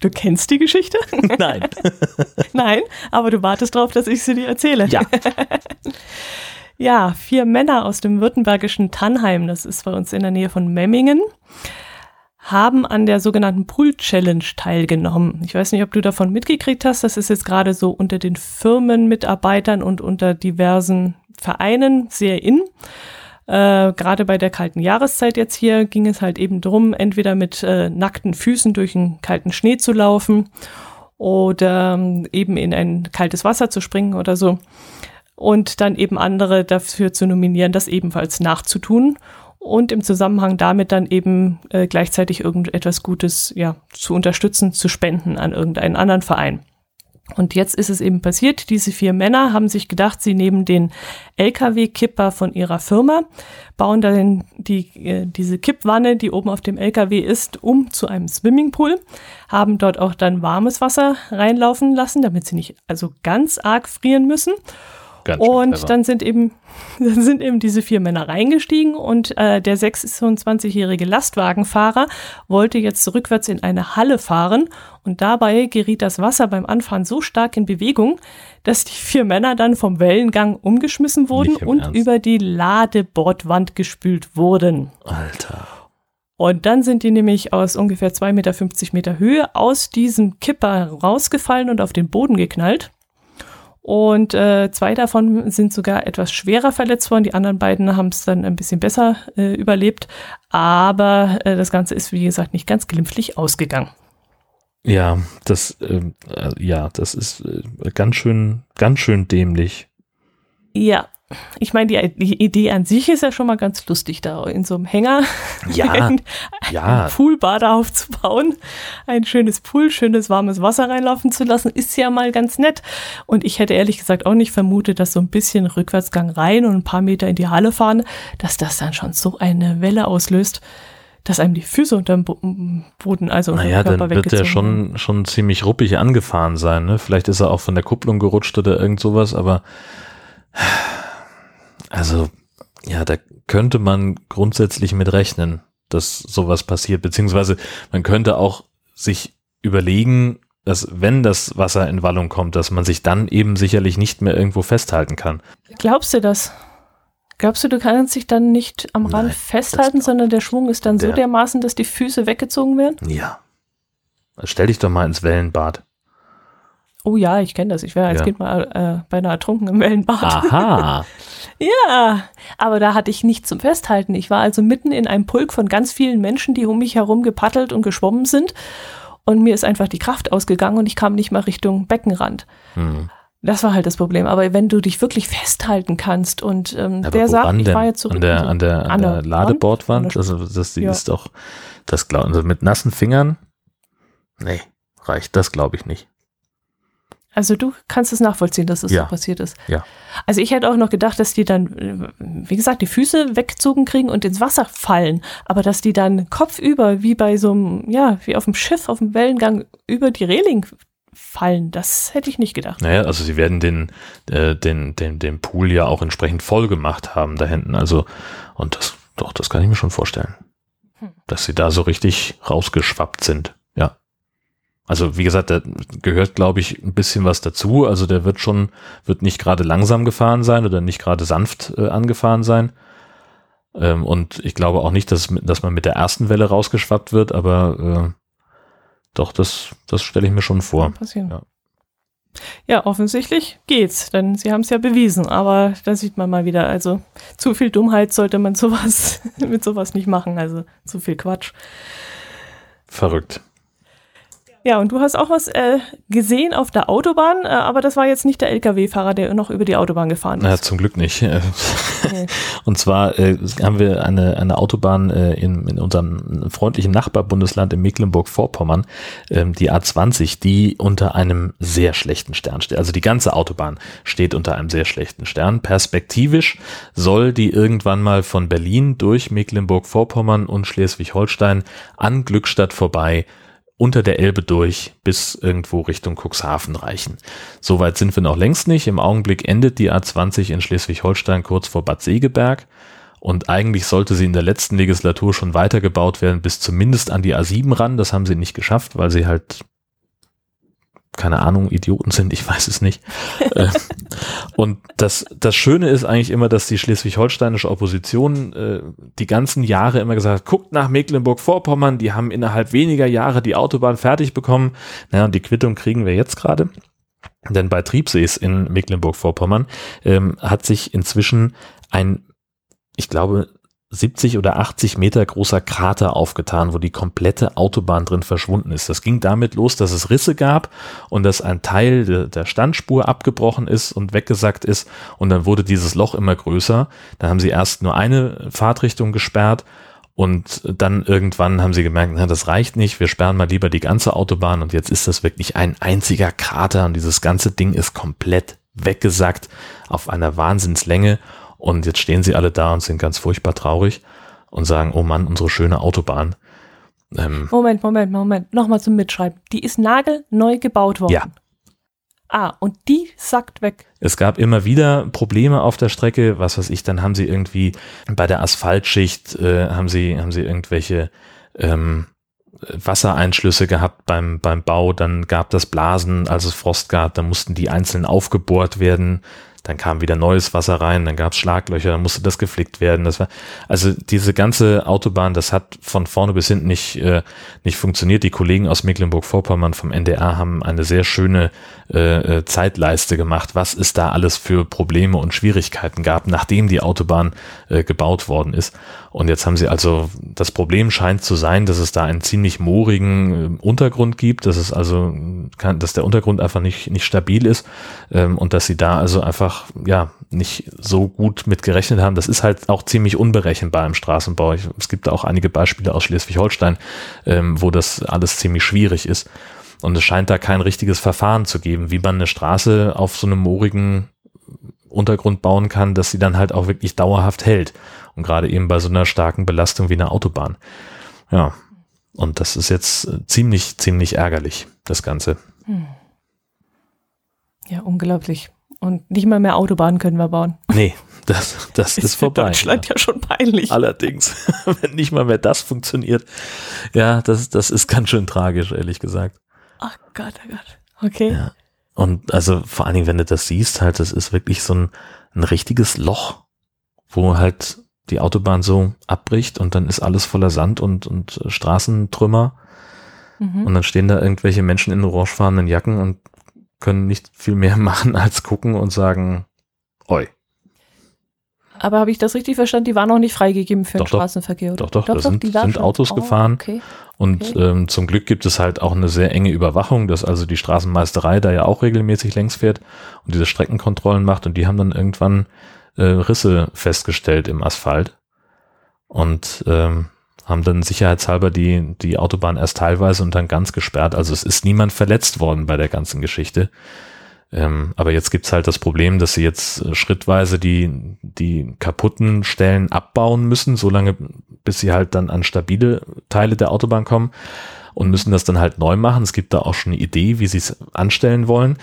Du kennst die Geschichte? Nein. Nein, aber du wartest darauf, dass ich sie dir erzähle. Ja. ja, vier Männer aus dem württembergischen Tannheim, das ist bei uns in der Nähe von Memmingen, haben an der sogenannten Pool Challenge teilgenommen. Ich weiß nicht, ob du davon mitgekriegt hast. Das ist jetzt gerade so unter den Firmenmitarbeitern und unter diversen Vereinen sehr in. Äh, gerade bei der kalten Jahreszeit jetzt hier ging es halt eben drum, entweder mit äh, nackten Füßen durch einen kalten Schnee zu laufen oder ähm, eben in ein kaltes Wasser zu springen oder so. Und dann eben andere dafür zu nominieren, das ebenfalls nachzutun und im Zusammenhang damit dann eben äh, gleichzeitig irgendetwas Gutes ja, zu unterstützen, zu spenden an irgendeinen anderen Verein. Und jetzt ist es eben passiert, diese vier Männer haben sich gedacht, sie nehmen den LKW-Kipper von ihrer Firma, bauen dann die, äh, diese Kippwanne, die oben auf dem LKW ist, um zu einem Swimmingpool, haben dort auch dann warmes Wasser reinlaufen lassen, damit sie nicht also ganz arg frieren müssen Ganz und dann sind eben, dann sind eben diese vier Männer reingestiegen und äh, der 26-jährige Lastwagenfahrer wollte jetzt rückwärts in eine Halle fahren und dabei geriet das Wasser beim Anfahren so stark in Bewegung, dass die vier Männer dann vom Wellengang umgeschmissen wurden und Ernst. über die Ladebordwand gespült wurden. Alter. Und dann sind die nämlich aus ungefähr 2,50 Meter, Meter Höhe aus diesem Kipper rausgefallen und auf den Boden geknallt. Und äh, zwei davon sind sogar etwas schwerer verletzt worden. Die anderen beiden haben es dann ein bisschen besser äh, überlebt. Aber äh, das Ganze ist, wie gesagt, nicht ganz glimpflich ausgegangen. Ja, das, ähm, äh, ja, das ist äh, ganz schön, ganz schön dämlich. Ja, ich meine, die, die, Idee an sich ist ja schon mal ganz lustig, da in so einem Hänger ja, ein, ja. ein Poolbad aufzubauen, ein schönes Pool, schönes warmes Wasser reinlaufen zu lassen, ist ja mal ganz nett. Und ich hätte ehrlich gesagt auch nicht vermutet, dass so ein bisschen Rückwärtsgang rein und ein paar Meter in die Halle fahren, dass das dann schon so eine Welle auslöst, dass einem die Füße unter dem Boden, also naja, Körper dann wird der schon, schon ziemlich ruppig angefahren sein. Ne? Vielleicht ist er auch von der Kupplung gerutscht oder irgend sowas, aber also, ja, da könnte man grundsätzlich mit rechnen, dass sowas passiert, beziehungsweise man könnte auch sich überlegen, dass wenn das Wasser in Wallung kommt, dass man sich dann eben sicherlich nicht mehr irgendwo festhalten kann. Glaubst du das? Glaubst du, du kannst dich dann nicht am Rand Nein, festhalten, sondern der Schwung ist dann der, so dermaßen, dass die Füße weggezogen werden? Ja. Stell dich doch mal ins Wellenbad. Oh ja, ich kenne das. Ich wäre als ja. Kind mal äh, beinahe ertrunken im Wellenbad. Aha. ja, aber da hatte ich nichts zum Festhalten. Ich war also mitten in einem Pulk von ganz vielen Menschen, die um mich herum gepaddelt und geschwommen sind. Und mir ist einfach die Kraft ausgegangen und ich kam nicht mal Richtung Beckenrand. Hm. Das war halt das Problem. Aber wenn du dich wirklich festhalten kannst und ähm, der sagt, ich war jetzt zurück. An der, an der, an der Ladebordwand, also das ja. ist doch, das glauben also mit nassen Fingern, nee, reicht das glaube ich nicht. Also du kannst es nachvollziehen, dass es das ja. so passiert ist. Ja. Also ich hätte auch noch gedacht, dass die dann, wie gesagt, die Füße weggezogen kriegen und ins Wasser fallen, aber dass die dann kopfüber, wie bei so einem, ja, wie auf dem Schiff, auf dem Wellengang über die Reling fallen, das hätte ich nicht gedacht. Naja, also sie werden den, äh, den, den, den Pool ja auch entsprechend voll gemacht haben da hinten. Also, und das, doch, das kann ich mir schon vorstellen. Hm. Dass sie da so richtig rausgeschwappt sind. Also wie gesagt, da gehört, glaube ich, ein bisschen was dazu. Also der wird schon, wird nicht gerade langsam gefahren sein oder nicht gerade sanft äh, angefahren sein. Ähm, und ich glaube auch nicht, dass, dass man mit der ersten Welle rausgeschwappt wird, aber äh, doch, das, das stelle ich mir schon vor. Passieren. Ja. Ja, offensichtlich geht's, denn sie haben es ja bewiesen, aber da sieht man mal wieder, also zu viel Dummheit sollte man sowas mit sowas nicht machen, also zu viel Quatsch. Verrückt. Ja, und du hast auch was äh, gesehen auf der Autobahn, äh, aber das war jetzt nicht der Lkw-Fahrer, der noch über die Autobahn gefahren ist. Na, zum Glück nicht. und zwar äh, haben wir eine, eine Autobahn äh, in, in unserem freundlichen Nachbarbundesland in Mecklenburg-Vorpommern, ähm, die A20, die unter einem sehr schlechten Stern steht. Also die ganze Autobahn steht unter einem sehr schlechten Stern. Perspektivisch soll die irgendwann mal von Berlin durch Mecklenburg-Vorpommern und Schleswig-Holstein an Glückstadt vorbei unter der Elbe durch bis irgendwo Richtung Cuxhaven reichen. Soweit sind wir noch längst nicht. Im Augenblick endet die A20 in Schleswig-Holstein kurz vor Bad Segeberg. Und eigentlich sollte sie in der letzten Legislatur schon weitergebaut werden, bis zumindest an die A7 ran. Das haben sie nicht geschafft, weil sie halt keine Ahnung, Idioten sind, ich weiß es nicht. Äh, und das, das Schöne ist eigentlich immer, dass die schleswig-holsteinische Opposition äh, die ganzen Jahre immer gesagt hat, guckt nach Mecklenburg-Vorpommern, die haben innerhalb weniger Jahre die Autobahn fertig bekommen. Naja, und die Quittung kriegen wir jetzt gerade. Denn bei Triebsees in Mecklenburg-Vorpommern ähm, hat sich inzwischen ein, ich glaube, 70 oder 80 Meter großer Krater aufgetan, wo die komplette Autobahn drin verschwunden ist. Das ging damit los, dass es Risse gab und dass ein Teil de, der Standspur abgebrochen ist und weggesackt ist und dann wurde dieses Loch immer größer. Da haben sie erst nur eine Fahrtrichtung gesperrt und dann irgendwann haben sie gemerkt, na, das reicht nicht, wir sperren mal lieber die ganze Autobahn und jetzt ist das wirklich ein einziger Krater und dieses ganze Ding ist komplett weggesackt auf einer Wahnsinnslänge und jetzt stehen sie alle da und sind ganz furchtbar traurig und sagen, oh Mann, unsere schöne Autobahn. Ähm, Moment, Moment, Moment. Nochmal zum Mitschreiben. Die ist nagelneu gebaut worden. Ja. Ah, und die sackt weg. Es gab immer wieder Probleme auf der Strecke, was weiß ich, dann haben sie irgendwie bei der Asphaltschicht, äh, haben sie, haben sie irgendwelche ähm, Wassereinschlüsse gehabt beim, beim Bau, dann gab das Blasen, als es Frost gab, dann mussten die einzeln aufgebohrt werden, dann kam wieder neues Wasser rein, dann gab es Schlaglöcher, dann musste das geflickt werden. Das war also diese ganze Autobahn, das hat von vorne bis hinten nicht äh, nicht funktioniert. Die Kollegen aus Mecklenburg-Vorpommern vom NDR haben eine sehr schöne äh, äh, Zeitleiste gemacht, was es da alles für Probleme und Schwierigkeiten gab, nachdem die Autobahn äh, gebaut worden ist. Und jetzt haben sie also, das Problem scheint zu sein, dass es da einen ziemlich moorigen äh, Untergrund gibt, dass es also, kann, dass der Untergrund einfach nicht, nicht stabil ist ähm, und dass sie da also einfach, ja, nicht so gut mit gerechnet haben. Das ist halt auch ziemlich unberechenbar im Straßenbau. Ich, es gibt da auch einige Beispiele aus Schleswig-Holstein, ähm, wo das alles ziemlich schwierig ist. Und es scheint da kein richtiges Verfahren zu geben, wie man eine Straße auf so einem moorigen Untergrund bauen kann, dass sie dann halt auch wirklich dauerhaft hält. Und gerade eben bei so einer starken Belastung wie einer Autobahn. Ja. Und das ist jetzt äh, ziemlich, ziemlich ärgerlich, das Ganze. Hm. Ja, unglaublich. Und nicht mal mehr Autobahnen können wir bauen. Nee, das, das ist, ist vorbei. Deutschland ja. ja schon peinlich. Allerdings, wenn nicht mal mehr das funktioniert. Ja, das, das ist ganz schön tragisch, ehrlich gesagt. Ach Gott, oh Gott. Okay. Ja. Und also vor allen Dingen, wenn du das siehst, halt, das ist wirklich so ein, ein richtiges Loch, wo halt die Autobahn so abbricht und dann ist alles voller Sand und, und Straßentrümmer. Mhm. Und dann stehen da irgendwelche Menschen in orangefarbenen Jacken und können nicht viel mehr machen als gucken und sagen, oi. Aber habe ich das richtig verstanden? Die waren noch nicht freigegeben für doch, den Straßenverkehr, oder? Doch, doch, doch da sind, sind Autos oh, gefahren. Okay. Und okay. ähm, zum Glück gibt es halt auch eine sehr enge Überwachung, dass also die Straßenmeisterei da ja auch regelmäßig längs fährt und diese Streckenkontrollen macht. Und die haben dann irgendwann äh, Risse festgestellt im Asphalt und ähm, haben dann sicherheitshalber die, die Autobahn erst teilweise und dann ganz gesperrt. Also es ist niemand verletzt worden bei der ganzen Geschichte. Ähm, aber jetzt gibt's halt das Problem, dass sie jetzt äh, schrittweise die, die kaputten Stellen abbauen müssen, solange bis sie halt dann an stabile Teile der Autobahn kommen und müssen das dann halt neu machen. Es gibt da auch schon eine Idee, wie sie es anstellen wollen.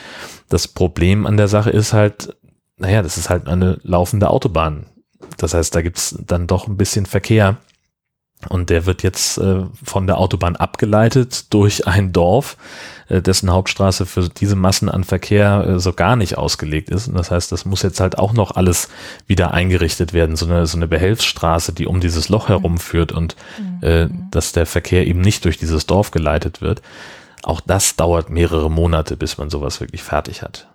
Das Problem an der Sache ist halt, naja, das ist halt eine laufende Autobahn. Das heißt, da gibt's dann doch ein bisschen Verkehr. Und der wird jetzt äh, von der Autobahn abgeleitet durch ein Dorf, äh, dessen Hauptstraße für diese Massen an Verkehr äh, so gar nicht ausgelegt ist. Und das heißt, das muss jetzt halt auch noch alles wieder eingerichtet werden, so eine, so eine Behelfsstraße, die um dieses Loch herumführt und äh, dass der Verkehr eben nicht durch dieses Dorf geleitet wird. Auch das dauert mehrere Monate, bis man sowas wirklich fertig hat.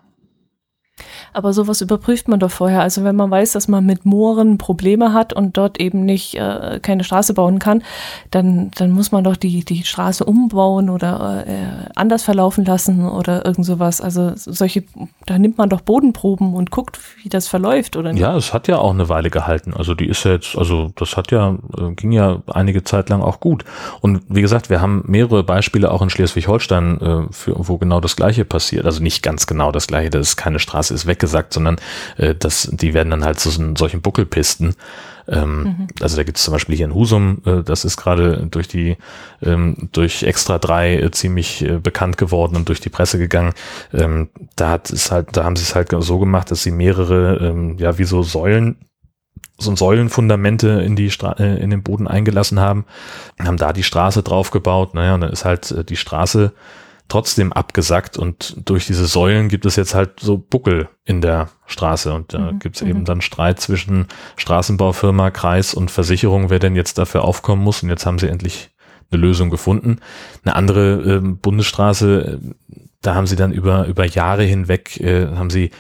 Aber sowas überprüft man doch vorher. Also wenn man weiß, dass man mit Mooren Probleme hat und dort eben nicht äh, keine Straße bauen kann, dann, dann muss man doch die, die Straße umbauen oder äh, anders verlaufen lassen oder irgend sowas. Also solche, da nimmt man doch Bodenproben und guckt, wie das verläuft, oder nicht? Ja, es hat ja auch eine Weile gehalten. Also die ist jetzt, also das hat ja, äh, ging ja einige Zeit lang auch gut. Und wie gesagt, wir haben mehrere Beispiele auch in Schleswig-Holstein, äh, wo genau das Gleiche passiert. Also nicht ganz genau das Gleiche, dass keine Straße ist weg gesagt, sondern äh, das, die werden dann halt zu so, solchen Buckelpisten. Ähm, mhm. Also da gibt es zum Beispiel hier in Husum, äh, das ist gerade durch die ähm, durch Extra 3 äh, ziemlich äh, bekannt geworden und durch die Presse gegangen. Ähm, da hat es halt, da haben sie es halt so gemacht, dass sie mehrere, ähm, ja, wie so Säulen so Säulenfundamente in die Stra äh, in den Boden eingelassen haben, haben da die Straße draufgebaut, naja, und dann ist halt äh, die Straße trotzdem abgesackt und durch diese Säulen gibt es jetzt halt so Buckel in der Straße und da mhm. gibt es eben mhm. dann Streit zwischen Straßenbaufirma, Kreis und Versicherung, wer denn jetzt dafür aufkommen muss und jetzt haben sie endlich eine Lösung gefunden. Eine andere äh, Bundesstraße, da haben sie dann über, über Jahre hinweg, äh, haben sie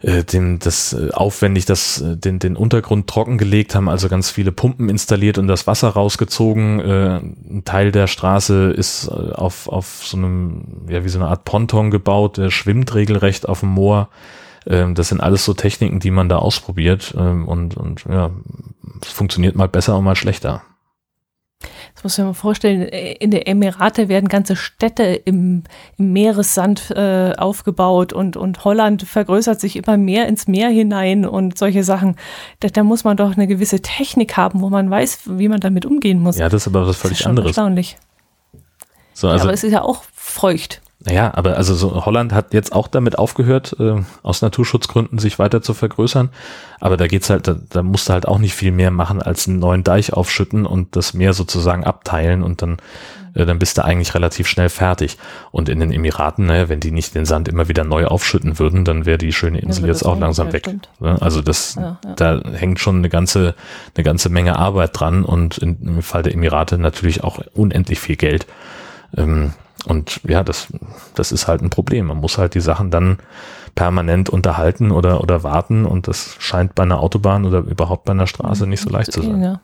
äh, dem das äh, aufwendig das äh, den den Untergrund trockengelegt haben also ganz viele Pumpen installiert und das Wasser rausgezogen. Äh, ein Teil der Straße ist äh, auf auf so einem ja wie so eine Art Ponton gebaut der schwimmt regelrecht auf dem Moor. Ähm, das sind alles so Techniken die man da ausprobiert ähm, und und ja es funktioniert mal besser und mal schlechter muss man sich mal vorstellen, in der Emirate werden ganze Städte im, im Meeressand äh, aufgebaut und, und Holland vergrößert sich immer mehr ins Meer hinein und solche Sachen. Da, da muss man doch eine gewisse Technik haben, wo man weiß, wie man damit umgehen muss. Ja, das ist aber was völlig das ist anderes. Erstaunlich. So, also, ja, aber es ist ja auch feucht. Naja, aber also so Holland hat jetzt auch damit aufgehört, äh, aus Naturschutzgründen sich weiter zu vergrößern. Aber da geht's halt, da, da musst du halt auch nicht viel mehr machen, als einen neuen Deich aufschütten und das Meer sozusagen abteilen und dann, äh, dann bist du eigentlich relativ schnell fertig. Und in den Emiraten, ne, wenn die nicht den Sand immer wieder neu aufschütten würden, dann wäre die schöne Insel ja, jetzt auch langsam weg. Ne? Also das, ja, ja. da hängt schon eine ganze, eine ganze Menge Arbeit dran und im Fall der Emirate natürlich auch unendlich viel Geld. Ähm, und ja, das, das ist halt ein Problem. Man muss halt die Sachen dann permanent unterhalten oder, oder warten und das scheint bei einer Autobahn oder überhaupt bei einer Straße nicht so leicht zu sein. Ja.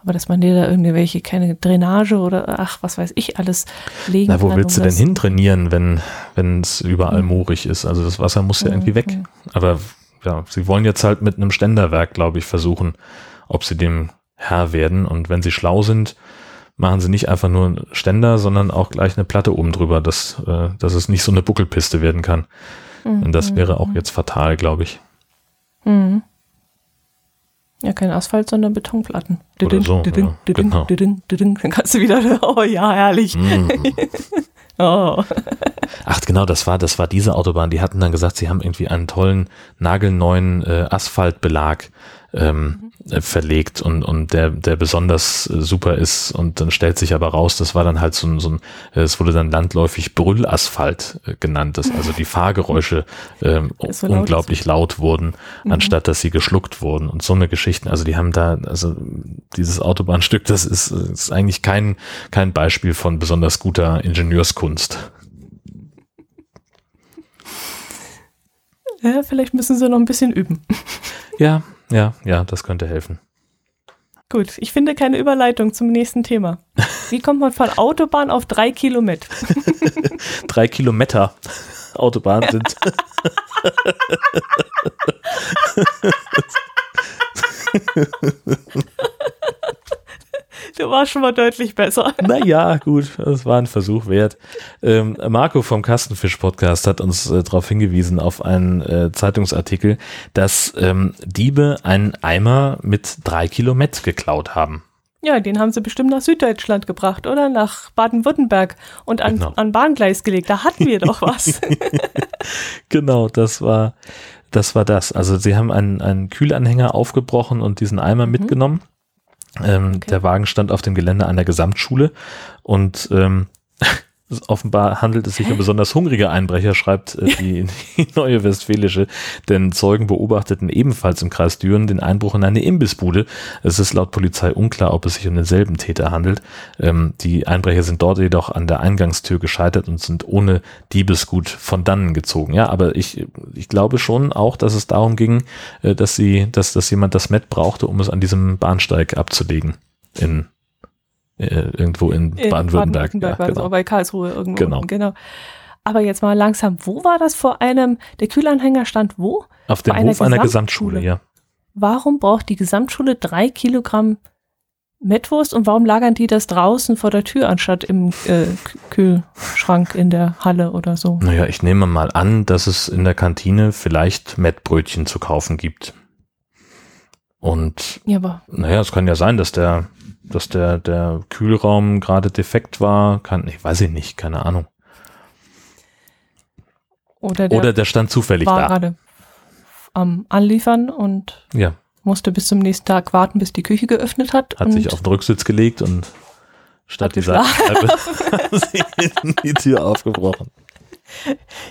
Aber dass man dir da irgendwelche, keine Drainage oder ach, was weiß ich, alles legen Na, wo kann, willst um du denn hintrainieren, wenn wenn es überall mhm. moorig ist? Also das Wasser muss ja irgendwie weg. Aber ja, sie wollen jetzt halt mit einem Ständerwerk, glaube ich, versuchen, ob sie dem Herr werden. Und wenn sie schlau sind, machen sie nicht einfach nur einen Ständer, sondern auch gleich eine Platte oben drüber, dass, äh, dass es nicht so eine Buckelpiste werden kann. Mhm. Und das wäre auch jetzt fatal, glaube ich. Mhm. Ja, kein Asphalt, sondern Betonplatten. Oder so, ja, genau. Dann kannst du wieder, oh ja, herrlich. Mhm. oh. Ach genau, das war, das war diese Autobahn. Die hatten dann gesagt, sie haben irgendwie einen tollen, nagelneuen äh, Asphaltbelag ähm, mhm. verlegt und, und der, der besonders äh, super ist. Und dann stellt sich aber raus, das war dann halt so ein, so ein es wurde dann landläufig Brüllasphalt äh, genannt, dass also die Fahrgeräusche ähm, so unglaublich laut, laut wurden, mhm. anstatt dass sie geschluckt wurden und so eine Geschichten. Also die haben da, also dieses Autobahnstück, das ist, ist eigentlich kein, kein Beispiel von besonders guter Ingenieurskunst. Ja, vielleicht müssen sie noch ein bisschen üben. Ja, ja, ja, das könnte helfen. Gut, ich finde keine Überleitung zum nächsten Thema. Wie kommt man von Autobahn auf drei Kilometer? drei Kilometer Autobahn sind. Du warst schon mal deutlich besser. Naja, gut, das war ein Versuch wert. Ähm, Marco vom Kastenfisch-Podcast hat uns äh, darauf hingewiesen, auf einen äh, Zeitungsartikel, dass ähm, Diebe einen Eimer mit drei Kilometer geklaut haben. Ja, den haben sie bestimmt nach Süddeutschland gebracht, oder? Nach Baden-Württemberg und an, genau. an Bahngleis gelegt. Da hatten wir doch was. genau, das war, das war das. Also sie haben einen, einen Kühlanhänger aufgebrochen und diesen Eimer mhm. mitgenommen Ähm, okay. Der Wagen stand auf dem Gelände einer Gesamtschule und ähm, Offenbar handelt es sich um besonders hungrige Einbrecher, schreibt äh, die, die, neue Westfälische, denn Zeugen beobachteten ebenfalls im Kreis Düren den Einbruch in eine Imbissbude. Es ist laut Polizei unklar, ob es sich um denselben Täter handelt. Ähm, die Einbrecher sind dort jedoch an der Eingangstür gescheitert und sind ohne Diebesgut von dannen gezogen. Ja, aber ich, ich glaube schon auch, dass es darum ging, äh, dass sie, dass, dass jemand das Met brauchte, um es an diesem Bahnsteig abzulegen in äh, irgendwo in, in Baden-Württemberg. Baden ja, genau. bei Karlsruhe irgendwo. Genau. genau. Aber jetzt mal langsam, wo war das vor einem, der Kühlanhänger stand wo? Auf dem Hof einer Gesamtschule, ja. Warum braucht die Gesamtschule drei Kilogramm Mettwurst und warum lagern die das draußen vor der Tür anstatt im äh, Kühlschrank in der Halle oder so? Naja, ich nehme mal an, dass es in der Kantine vielleicht Mettbrötchen zu kaufen gibt. Und ja, aber naja, es kann ja sein, dass der dass der, der Kühlraum gerade defekt war, kann, ich weiß ich nicht, keine Ahnung. Oder der, Oder der stand zufällig war da. gerade am Anliefern und ja. musste bis zum nächsten Tag warten, bis die Küche geöffnet hat. Hat sich auf den Rücksitz gelegt und statt dieser Seitenscheibe die Tür aufgebrochen.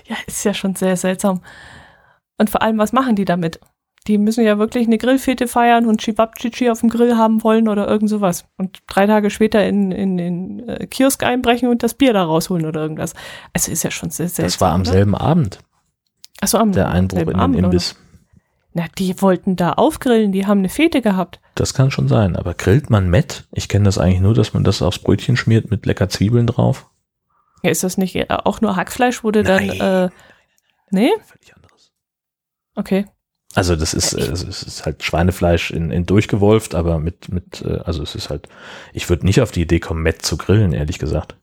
Ja, ist ja schon sehr seltsam. Und vor allem, was machen die damit? Die müssen ja wirklich eine Grillfete feiern und Chibabchichi auf dem Grill haben wollen oder irgend sowas. Und drei Tage später in, in den äh, Kiosk einbrechen und das Bier da rausholen oder irgendwas. Also ist ja schon sehr seltsam. Das war am oder? selben Abend. Achso, am Der Einbruch in den Abend, Imbiss. Oder? Na, die wollten da aufgrillen, die haben eine Fete gehabt. Das kann schon sein, aber grillt man Mett? Ich kenne das eigentlich nur, dass man das aufs Brötchen schmiert mit lecker Zwiebeln drauf. Ja, ist das nicht äh, auch nur Hackfleisch, wurde dann, äh, nee? Völlig anderes. Okay. Also das ist, äh, es ist halt Schweinefleisch in, in durchgewolft, aber mit, mit, äh, also es ist halt, ich würde nicht auf die Idee kommen, Mett zu grillen, ehrlich gesagt.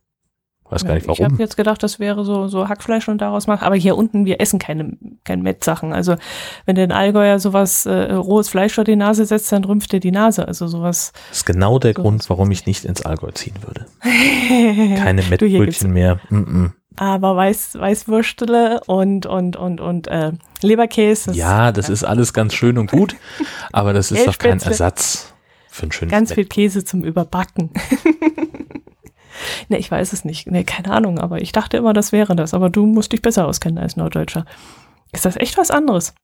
Weiß ja, gar nicht warum. Ich habe jetzt gedacht, das wäre so, so Hackfleisch und daraus machen. Aber hier unten, wir essen keine, keine Met-Sachen. Also wenn der in Allgäuer sowas äh, rohes Fleisch vor die Nase setzt, dann rümpft er die Nase. Also sowas. Das ist genau der Grund, warum ich nicht ins Allgäu ziehen würde. keine Mettbrötchen mehr. Mm -mm aber Weiß, Weißwürstle und, und, und, und äh, Leberkäse. Ja, das ist alles ganz schön und gut, aber das ist doch kein Ersatz für einen schönen Ganz viel Käse zum Überbacken. ne, ich weiß es nicht. Ne, keine Ahnung, aber ich dachte immer, das wäre das. Aber du musst dich besser auskennen als Norddeutscher. Ist das echt was anderes?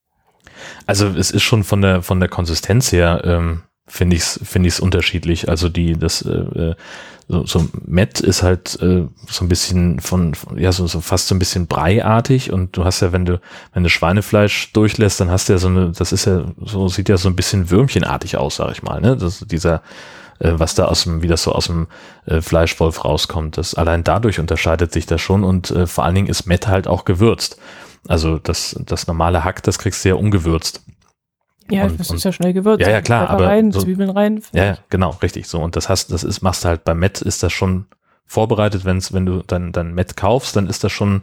Also es ist schon von der von der Konsistenz her ähm, finde ich es finde ich's unterschiedlich. Also die das äh, äh so, so Met ist halt äh, so ein bisschen von, ja, so, so fast so ein bisschen breiartig und du hast ja, wenn du, wenn du Schweinefleisch durchlässt, dann hast du ja so eine, das ist ja, so sieht ja so ein bisschen würmchenartig aus, sag ich mal, ne? Das, dieser, äh, was da aus dem, wie das so aus dem äh, Fleischwolf rauskommt. Das allein dadurch unterscheidet sich das schon und äh, vor allen Dingen ist Met halt auch gewürzt. Also das, das normale Hack, das kriegst du ja ungewürzt. Ja, und, das ist ja schnell gewürzt. Ja, ja, klar. Pfeffer aber rein, so, Zwiebeln rein. Ja, ja, genau, richtig. So. Und das hast, das ist, machst du halt beim Met, ist das schon vorbereitet, wenn's, wenn du dann, dann Met kaufst, dann ist das schon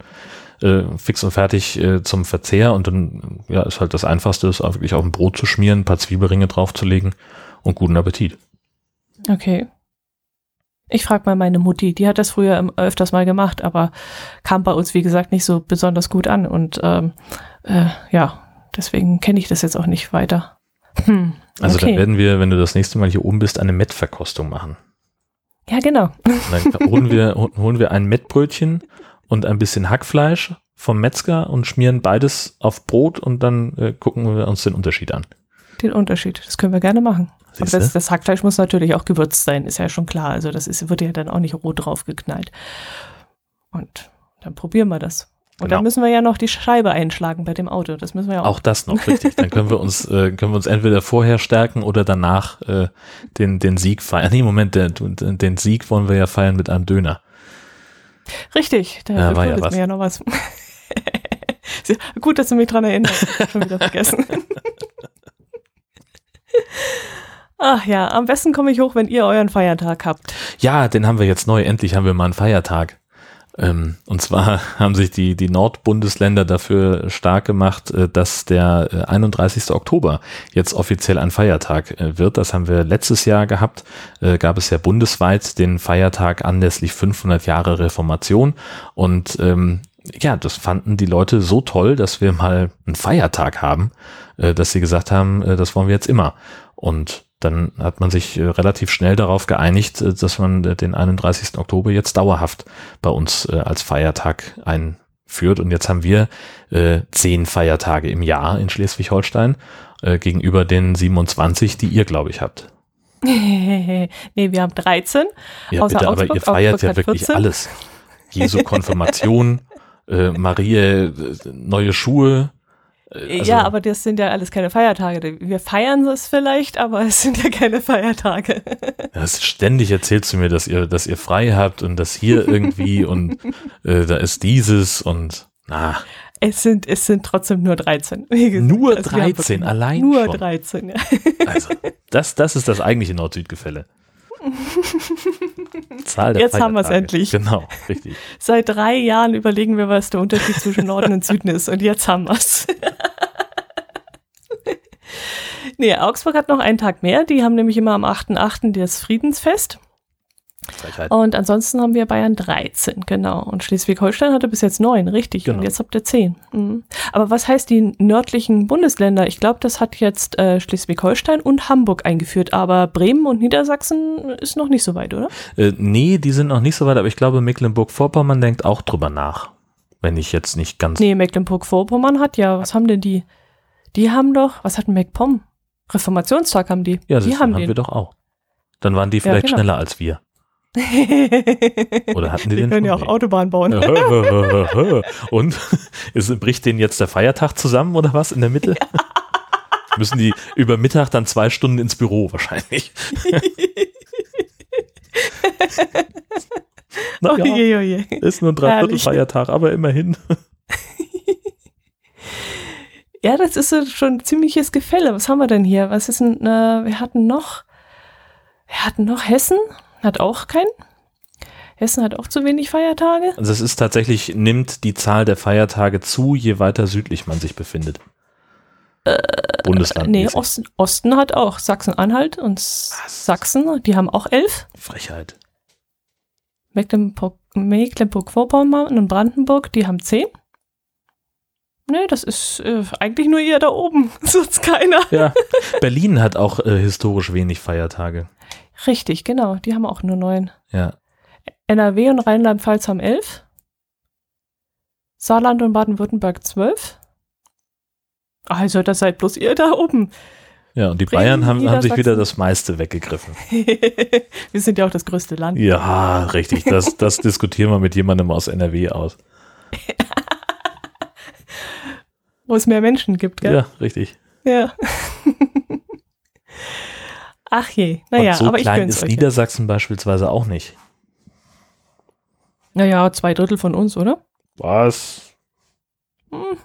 äh, fix und fertig äh, zum Verzehr und dann, ja, ist halt das Einfachste, ist auch wirklich auf ein Brot zu schmieren, ein paar Zwiebelringe draufzulegen und guten Appetit. Okay. Ich frage mal meine Mutti, die hat das früher öfters mal gemacht, aber kam bei uns, wie gesagt, nicht so besonders gut an. Und ähm, äh, ja, Deswegen kenne ich das jetzt auch nicht weiter. Hm, also okay. dann werden wir, wenn du das nächste Mal hier oben bist, eine Mettverkostung machen. Ja, genau. dann holen wir, holen wir ein Mettbrötchen und ein bisschen Hackfleisch vom Metzger und schmieren beides auf Brot und dann äh, gucken wir uns den Unterschied an. Den Unterschied, das können wir gerne machen. Aber das, das, Hackfleisch muss natürlich auch gewürzt sein, ist ja schon klar. Also das ist, wird ja dann auch nicht roh drauf geknallt. Und dann probieren wir das. Und genau. dann müssen wir ja noch die Scheibe einschlagen bei dem Auto. Das müssen wir ja auch. Auch das noch, richtig. Dann können wir uns, äh, können wir uns entweder vorher stärken oder danach äh, den, den Sieg feiern. Nee, Moment, der, den Sieg wollen wir ja feiern mit einem Döner. Richtig, da ja, war ja was. mir ja noch was. Gut, dass du mich dran erinnerst. Schon wieder vergessen. Ach ja, am besten komme ich hoch, wenn ihr euren Feiertag habt. Ja, den haben wir jetzt neu. Endlich haben wir mal einen Feiertag. Ähm, und zwar haben sich die, die Nordbundesländer dafür stark gemacht, äh, dass der 31. Äh, Oktober jetzt offiziell ein Feiertag äh, wird. Das haben wir letztes Jahr gehabt. Gab es ja bundesweit den Feiertag anlässlich 500 Jahre Reformation. Und ähm, ja, das fanden die Leute so toll, dass wir mal einen Feiertag haben, dass sie gesagt haben, das wollen wir jetzt immer. Und dann hat man sich äh, relativ schnell darauf geeinigt, äh, dass man äh, den 31. Oktober jetzt dauerhaft bei uns als Feiertag einführt. Und jetzt haben wir zehn Feiertage im Jahr in Schleswig-Holstein gegenüber den 27, die ihr, glaube ich, habt. nee, wir haben 13. Ja, Außer bitte, aber ihr feiert Augsburg ja wirklich 14. alles. Jesu Konfirmation, äh, Marie, äh, neue Schuhe. Äh, also- ja, aber das sind ja alles keine Feiertage. Wir feiern es vielleicht, aber es sind ja keine Feiertage. Das ständig erzählst du mir, dass ihr, dass ihr frei habt und das hier irgendwie und äh, da ist dieses und na, Es sind, es sind trotzdem nur 13. Wie gesagt, Nur also wir haben 13, wirklich allein Nur schon. 13, ja. also das, das ist das eigentliche Nord-Süd-Gefälle. Zahl der Jetzt haben wir's Feiertage. endlich. Genau, richtig. Seit drei Jahren überlegen wir, was der Unterschied zwischen Norden und Süden ist. Und jetzt haben wir's. nee, Augsburg hat noch einen Tag mehr. Die haben nämlich immer am 8.8. das Friedensfest. Frechheit. Und ansonsten haben wir Bayern 13, genau. Und Schleswig-Holstein hatte bis jetzt neun, richtig. Genau. Und jetzt habt ihr zehn. Mhm. Aber was heißt die nördlichen Bundesländer? Ich glaube, das hat jetzt äh, Schleswig-Holstein und Hamburg eingeführt. Aber Bremen und Niedersachsen ist noch nicht so weit, oder? Äh, nee, die sind noch nicht so weit, aber ich glaube, Mecklenburg-Vorpommern denkt auch drüber nach. Wenn ich jetzt nicht ganz. Nee, Mecklenburg-Vorpommern hat ja, was haben denn die? Die haben doch, was hat MacPom? Reformationstag haben die. ja, die das haben haben den. wir doch auch. Dann waren die vielleicht genau. schneller als wir. Oder hatten die die den können ja auch Autobahn bauen. Und ist, bricht denen jetzt der Feiertag zusammen oder was in der Mitte? Müssen die über Mittag dann zwei Stunden ins Büro wahrscheinlich. Na ja, Oje, oje. ist nur ein Dreiviertelfeiertag, aber immerhin. Ja, das ist schon ein ziemliches Gefälle. Was haben wir denn hier? Was ist denn, äh, wir hatten noch, wir hatten noch Hessen, hat auch keinen. Hessen hat auch zu wenig Feiertage. Also es ist tatsächlich, nimmt die Zahl der Feiertage zu, je weiter südlich man sich befindet. Bundesland. Nee, Osten, Osten hat auch Sachsen-Anhalt und Sachsen, die haben auch elf. Frechheit. Mecklenburg, Mecklenburg-Vorpommern und Brandenburg, die haben zehn. Nee, das ist äh, eigentlich nur ihr da oben, sonst keiner. Ja, Berlin hat auch äh, historisch wenig Feiertage. Richtig, genau, die haben auch nur neun. Ja. NRW und Rheinland-Pfalz haben elf. Saarland und Baden-Württemberg zwölf. Also, das seid bloß ihr da oben. Ja, und die Bremen, Bayern haben, haben sich wieder das meiste weggegriffen. wir sind ja auch das größte Land. Ja, richtig. Das, das diskutieren wir mit jemandem aus NRW aus. Wo es mehr Menschen gibt, gell? Ja, richtig. Ja. Ach je, naja, so aber ich klein ist euch. Niedersachsen beispielsweise auch nicht. Naja, zwei Drittel von uns, oder? Was? Hm.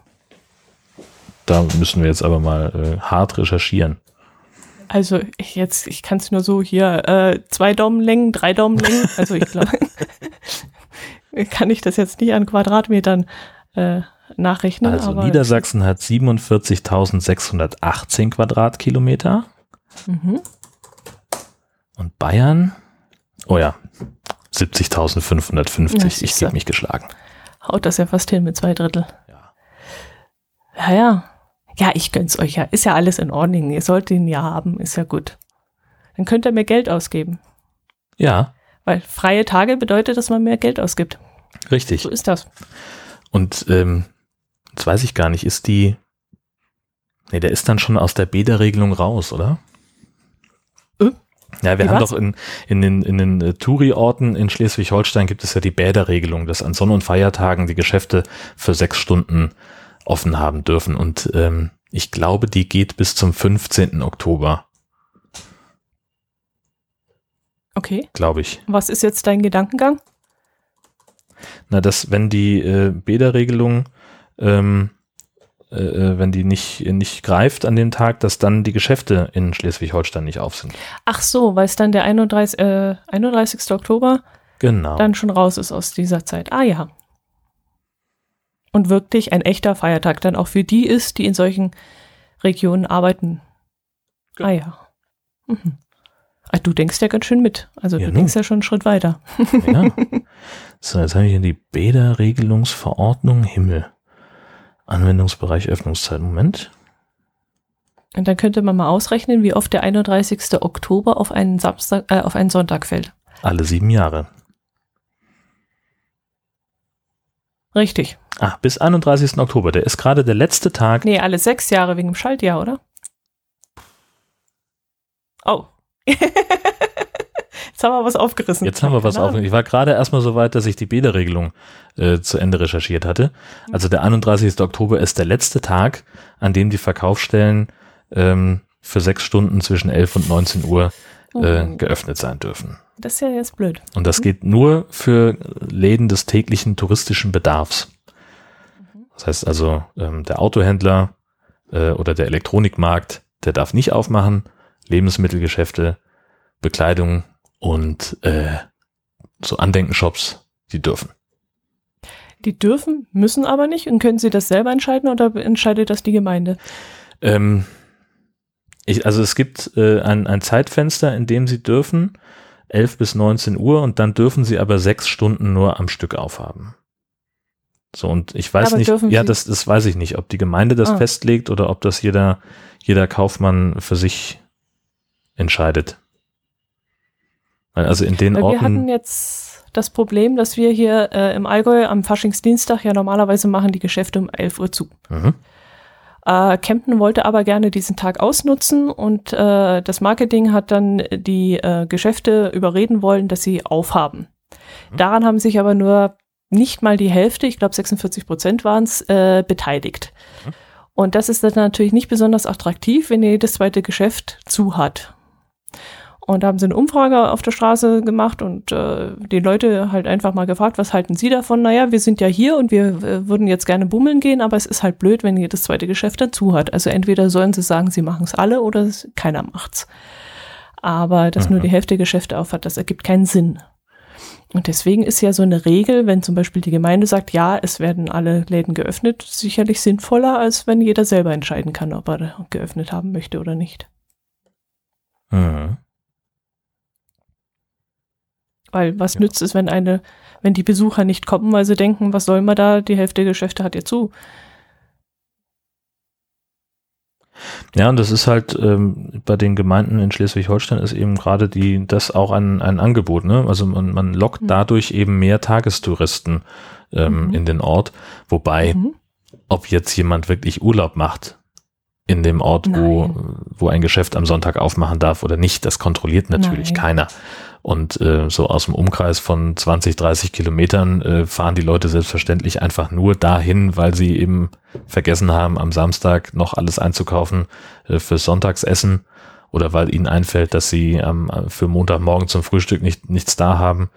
Da müssen wir jetzt aber mal äh, hart recherchieren. Also ich jetzt, ich kann es nur so hier, äh, zwei Daumenlängen, drei Daumenlängen. Also ich glaube, kann ich das jetzt nicht an Quadratmetern äh, nachrechnen. Also Niedersachsen hat 47.618 Quadratkilometer Mhm. Und Bayern, oh ja, 70.550. Ja, ich gebe mich geschlagen. Haut das ja fast hin mit zwei Drittel. Ja. Ja, ja. Ja, ich gönn's euch ja. Ist ja alles in Ordnung. Ihr sollt ihn ja haben, ist ja gut. Dann könnt ihr mehr Geld ausgeben. Ja, Weil freie Tage bedeutet, dass man mehr Geld ausgibt. richtig. So ist das. Und ähm, jetzt weiß ich gar nicht, ist die. Nee, der ist dann schon aus der Bäderregelung raus, oder? Äh? Ja, wir Wie haben was? doch in, in den, in den äh, Touri-Orten in Schleswig-Holstein gibt es ja die Bäderregelung, dass an Sonn- und Feiertagen die Geschäfte für sechs Stunden offen haben dürfen. Und ähm, ich glaube, die geht bis zum 15. Oktober, Okay. glaube ich. Was ist jetzt dein Gedankengang? Na, dass wenn die äh, Bäderregelung, ähm, äh, äh, wenn die nicht, nicht greift an dem Tag, dass dann die Geschäfte in Schleswig-Holstein nicht auf sind. Ach so, weil es dann der 31, äh, 31. Oktober Genau. dann schon raus ist aus dieser Zeit. Ah ja. Und wirklich ein echter Feiertag dann auch für die ist, die in solchen Regionen arbeiten. Ah ja. Mhm. Ah, du denkst ja ganz schön mit. Also Ja, du nun. denkst ja schon einen Schritt weiter. Ja. So, jetzt habe ich hier die Bäderregelungsverordnung Himmel. Anwendungsbereich Öffnungszeit. Moment. Und dann könnte man mal ausrechnen, wie oft der 31. Oktober auf einen Samstag, äh, auf einen Sonntag fällt. Alle sieben Jahre. Richtig. Ah, bis 31. Oktober. Der ist gerade der letzte Tag. Nee, alle sechs Jahre wegen dem Schaltjahr, oder? Oh. Jetzt haben wir was aufgerissen. Jetzt haben wir was Keine auf. Ahnung. Ich war gerade erstmal so weit, dass ich die Bäderregelung äh, zu Ende recherchiert hatte. Mhm. Also der 31. Oktober ist der letzte Tag, an dem die Verkaufsstellen ähm, für sechs Stunden zwischen 11 und 19 Uhr äh, Oh. geöffnet sein dürfen. Das ist ja jetzt blöd. Und das geht nur für Läden des täglichen touristischen Bedarfs. Das heißt also, ähm, der Autohändler äh, oder der Elektronikmarkt, der darf nicht aufmachen. Lebensmittelgeschäfte, Bekleidung und äh, so Andenkenshops, die dürfen. Die dürfen, müssen aber nicht. Und können sie das selber entscheiden oder entscheidet das die Gemeinde? Ähm, ich, also es gibt äh, ein, ein Zeitfenster, in dem sie dürfen, 11 bis 19 Uhr, und dann dürfen sie aber sechs Stunden nur am Stück aufhaben. So, und ich weiß Aber nicht, ja, das, das weiß ich nicht, ob die Gemeinde das Ah. festlegt oder ob das jeder, jeder Kaufmann für sich entscheidet. Also in den Weil wir hatten Orten, jetzt das Problem, dass wir hier äh, im Allgäu am Faschingsdienstag ja normalerweise machen die Geschäfte um 11 Uhr zu. mhm, Äh, Kempten wollte aber gerne diesen Tag ausnutzen und äh, das Marketing hat dann die äh, Geschäfte überreden wollen, dass sie aufhaben. Mhm. Daran haben sich aber nur nicht mal die Hälfte, ich glaube 46 Prozent waren es, äh, beteiligt. Mhm. Und das ist dann natürlich nicht besonders attraktiv, wenn jedes zweite Geschäft zu hat. Und da haben sie eine Umfrage auf der Straße gemacht und äh, die Leute halt einfach mal gefragt, was halten Sie davon? Naja, wir sind ja hier und wir äh, würden jetzt gerne bummeln gehen, aber es ist halt blöd, wenn jedes zweite Geschäft dazu hat. Also entweder sollen sie sagen, sie machen es alle oder keiner macht's. Aber dass nur Mhm. die Hälfte Geschäfte aufhat, das ergibt keinen Sinn. Und deswegen ist ja so eine Regel, wenn zum Beispiel die Gemeinde sagt, ja, es werden alle Läden geöffnet, sicherlich sinnvoller, als wenn jeder selber entscheiden kann, ob er geöffnet haben möchte oder nicht. mhm. Weil was Ja. nützt es, wenn eine, wenn die Besucher nicht kommen, weil sie denken, was soll man da, die Hälfte der Geschäfte hat ja zu. Ja, und das ist halt ähm, bei den Gemeinden in Schleswig-Holstein ist eben gerade die das auch ein, ein Angebot, ne? Also man, man lockt Mhm. dadurch eben mehr Tagestouristen ähm, Mhm. in den Ort, wobei Mhm. ob jetzt jemand wirklich Urlaub macht in dem Ort, wo, wo ein Geschäft am Sonntag aufmachen darf oder nicht, das kontrolliert natürlich Nein. keiner. Und äh, so aus dem Umkreis von 20, 30 Kilometern äh, fahren die Leute selbstverständlich einfach nur dahin, weil sie eben vergessen haben, am Samstag noch alles einzukaufen äh, fürs Sonntagsessen oder weil ihnen einfällt, dass sie ähm, für Montagmorgen zum Frühstück nicht, nichts da haben.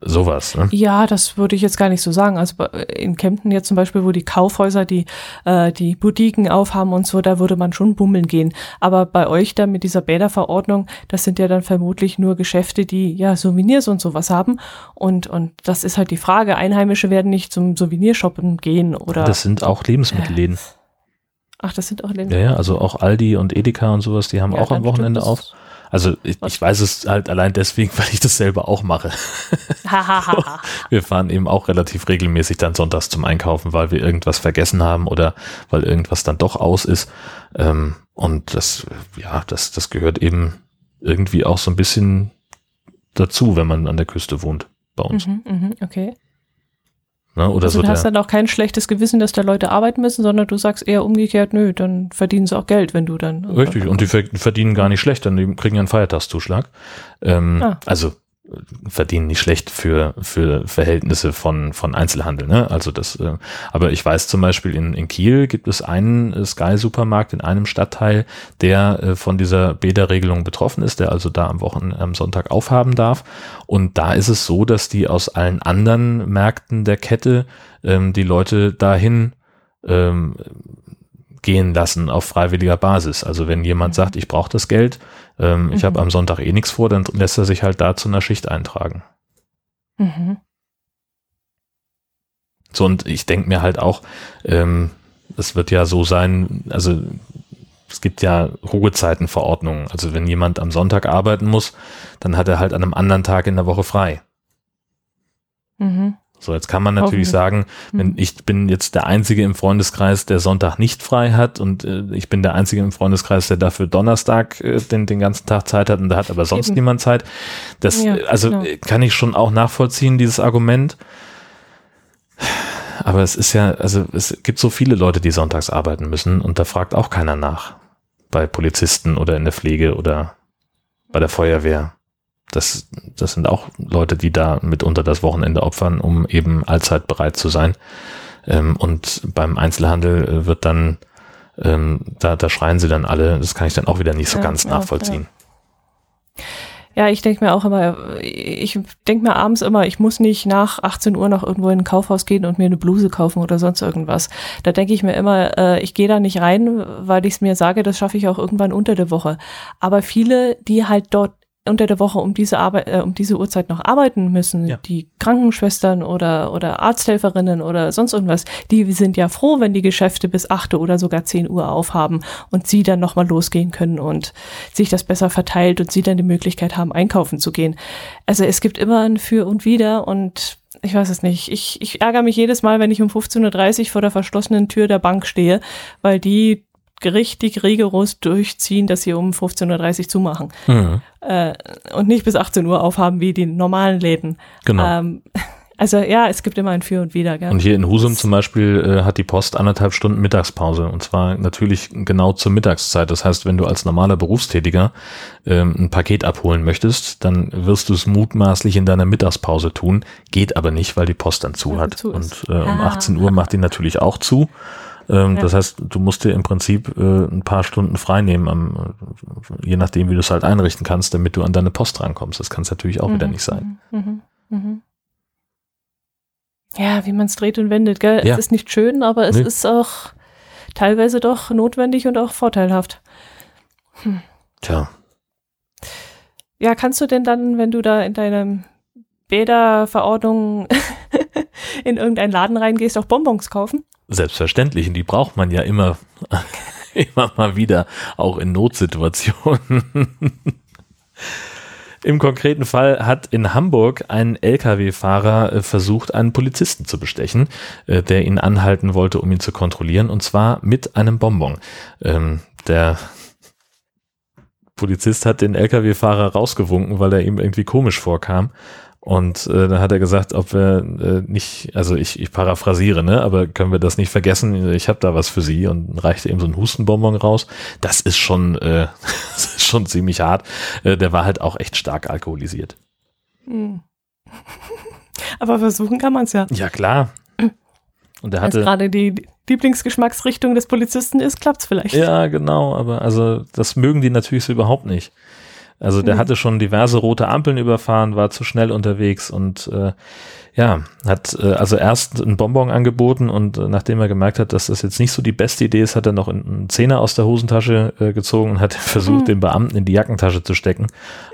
Sowas. Ne? Ja, das würde ich jetzt gar nicht so sagen. Also bei- in Kempten jetzt zum Beispiel, wo die Kaufhäuser die, äh, die Boutiquen aufhaben und so, da würde man schon bummeln gehen. Aber bei euch da mit dieser Bäderverordnung, das sind ja dann vermutlich nur Geschäfte, die ja Souvenirs und sowas haben. Und, und das ist halt die Frage. Einheimische werden nicht zum Souvenirshoppen gehen oder. Das sind auch Lebensmittelläden. Ach, das sind auch Ja, ja, also auch Aldi und Edeka und sowas, die haben Ja, auch am Wochenende auf. Also ich, ich weiß es halt allein deswegen, weil ich das selber auch mache. Hahaha. Wir fahren eben auch relativ regelmäßig dann sonntags zum Einkaufen, weil wir irgendwas vergessen haben oder weil irgendwas dann doch aus ist. Ähm, und das, ja, das, das gehört eben irgendwie auch so ein bisschen dazu, wenn man an der Küste wohnt bei uns. mhm, mhm, okay. Ne? Oder Also so du hast dann auch kein schlechtes Gewissen, dass da Leute arbeiten müssen, sondern du sagst eher umgekehrt, nö, dann verdienen sie auch Geld, wenn du dann. Richtig, und die ver- verdienen gar nicht schlecht, die kriegen ja einen Feiertagszuschlag. Ähm, Ah. Also verdienen nicht schlecht für, für Verhältnisse von, von Einzelhandel. Ne? Also das, äh, aber ich weiß zum Beispiel in, in Kiel gibt es einen äh, Sky-Supermarkt in einem Stadtteil, der äh, von dieser Bäderregelung betroffen ist, der also da am Wochenende, am Sonntag aufhaben darf. Und da ist es so, dass die aus allen anderen Märkten der Kette ähm, die Leute dahin ähm, gehen lassen auf freiwilliger Basis. Also wenn jemand Mhm. sagt, ich brauche das Geld, ähm, ich Mhm. habe am Sonntag eh nichts vor, dann lässt er sich halt da zu einer Schicht eintragen. Mhm. So und ich denke mir halt auch, ähm, es wird ja so sein, also es gibt ja Ruhezeitenverordnungen. Also wenn jemand am Sonntag arbeiten muss, dann hat er halt an einem anderen Tag in der Woche frei. Mhm. So, jetzt kann man natürlich sagen, wenn mhm. ich bin jetzt der Einzige im Freundeskreis, der Sonntag nicht frei hat und äh, ich bin der Einzige im Freundeskreis, der dafür Donnerstag äh, den, den ganzen Tag Zeit hat und da hat aber sonst Eben. niemand Zeit. Das, ja, also genau. kann ich schon auch nachvollziehen, dieses Argument. Aber es ist ja, also es gibt so viele Leute, die sonntags arbeiten müssen und da fragt auch keiner nach. Bei Polizisten oder in der Pflege oder bei der Feuerwehr. Das, das sind auch Leute, die da mitunter das Wochenende opfern, um eben allzeit bereit zu sein. Ähm, und beim Einzelhandel äh, wird dann, ähm, da, da schreien sie dann alle, das kann ich dann auch wieder nicht so ja, ganz nachvollziehen. Ja. Ja, ich denke mir auch immer, ich denke mir abends immer, ich muss nicht nach 18 Uhr noch irgendwo in ein Kaufhaus gehen und mir eine Bluse kaufen oder sonst irgendwas. Da denke ich mir immer, äh, ich gehe da nicht rein, weil ich es mir sage, das schaffe ich auch irgendwann unter der Woche. Aber viele, die halt dort unter der Woche um diese Arbeit, äh, um diese Uhrzeit noch arbeiten müssen, ja. die Krankenschwestern oder, oder Arzthelferinnen oder sonst irgendwas, die sind ja froh, wenn die Geschäfte bis acht oder sogar zehn Uhr aufhaben und sie dann nochmal losgehen können und sich das besser verteilt und sie dann die Möglichkeit haben, einkaufen zu gehen. Also es gibt immer ein Für und Wider und ich weiß es nicht. Ich, ich ärgere mich jedes Mal, wenn ich um 15.30 Uhr vor der verschlossenen Tür der Bank stehe, weil die richtig rigoros durchziehen, dass sie um 15.30 Uhr zumachen. Mhm. Äh, und nicht bis 18 Uhr aufhaben wie die normalen Läden. Genau. Ähm, also ja, es gibt immer ein Für und Wider. Gell? Und hier in Husum zum Beispiel äh, hat die Post anderthalb Stunden Mittagspause und zwar natürlich genau zur Mittagszeit. Das heißt, wenn du als normaler Berufstätiger ähm, ein Paket abholen möchtest, dann wirst du es mutmaßlich in deiner Mittagspause tun. Geht aber nicht, weil die Post dann zu ja, hat. Zu und äh, um 18 ah. Uhr macht die natürlich auch zu. Ähm, ja. Das heißt, du musst dir im Prinzip äh, ein paar Stunden frei nehmen, am, je nachdem, wie du es halt einrichten kannst, damit du an deine Post rankommst. Das kann es natürlich auch mhm. wieder nicht sein. Mhm. Mhm. mhm. Ja, wie man es dreht und wendet, gell? Ja. Es ist nicht schön, aber es nee. ist auch teilweise doch notwendig und auch vorteilhaft. Hm. Tja. Ja, kannst du denn dann, wenn du da in deinem Bäderverordnung in irgendeinen Laden reingehst, auch Bonbons kaufen? Selbstverständlich, und die braucht man ja immer, immer mal wieder, auch in Notsituationen. Im konkreten Fall hat in Hamburg ein Lkw-Fahrer äh, versucht, einen Polizisten zu bestechen, äh, der ihn anhalten wollte, um ihn zu kontrollieren, und zwar mit einem Bonbon. Ähm, der Polizist hat den Lkw-Fahrer rausgewunken, weil er ihm irgendwie komisch vorkam und äh, dann hat er gesagt, ob wir äh, nicht, also ich, ich paraphrasiere, ne, aber können wir das nicht vergessen? Ich habe da was für Sie und reichte ihm so ein Hustenbonbon raus. Das ist schon, äh, das ist schon ziemlich hart. Äh, der war halt auch echt stark alkoholisiert. Hm. Aber versuchen kann man es ja. Ja klar. Und er hatte gerade die Lieblingsgeschmacksrichtung des Polizisten ist, klappt's vielleicht. Ja, genau. Aber also das mögen die natürlich so überhaupt nicht. Also der mhm. hatte schon diverse rote Ampeln überfahren, war zu schnell unterwegs und äh, ja, hat äh, also erst einen Bonbon angeboten und äh, nachdem er gemerkt hat, dass das jetzt nicht so die beste Idee ist, hat er noch einen Zehner aus der Hosentasche äh, gezogen und hat versucht, mhm. den Beamten in die Jackentasche zu stecken.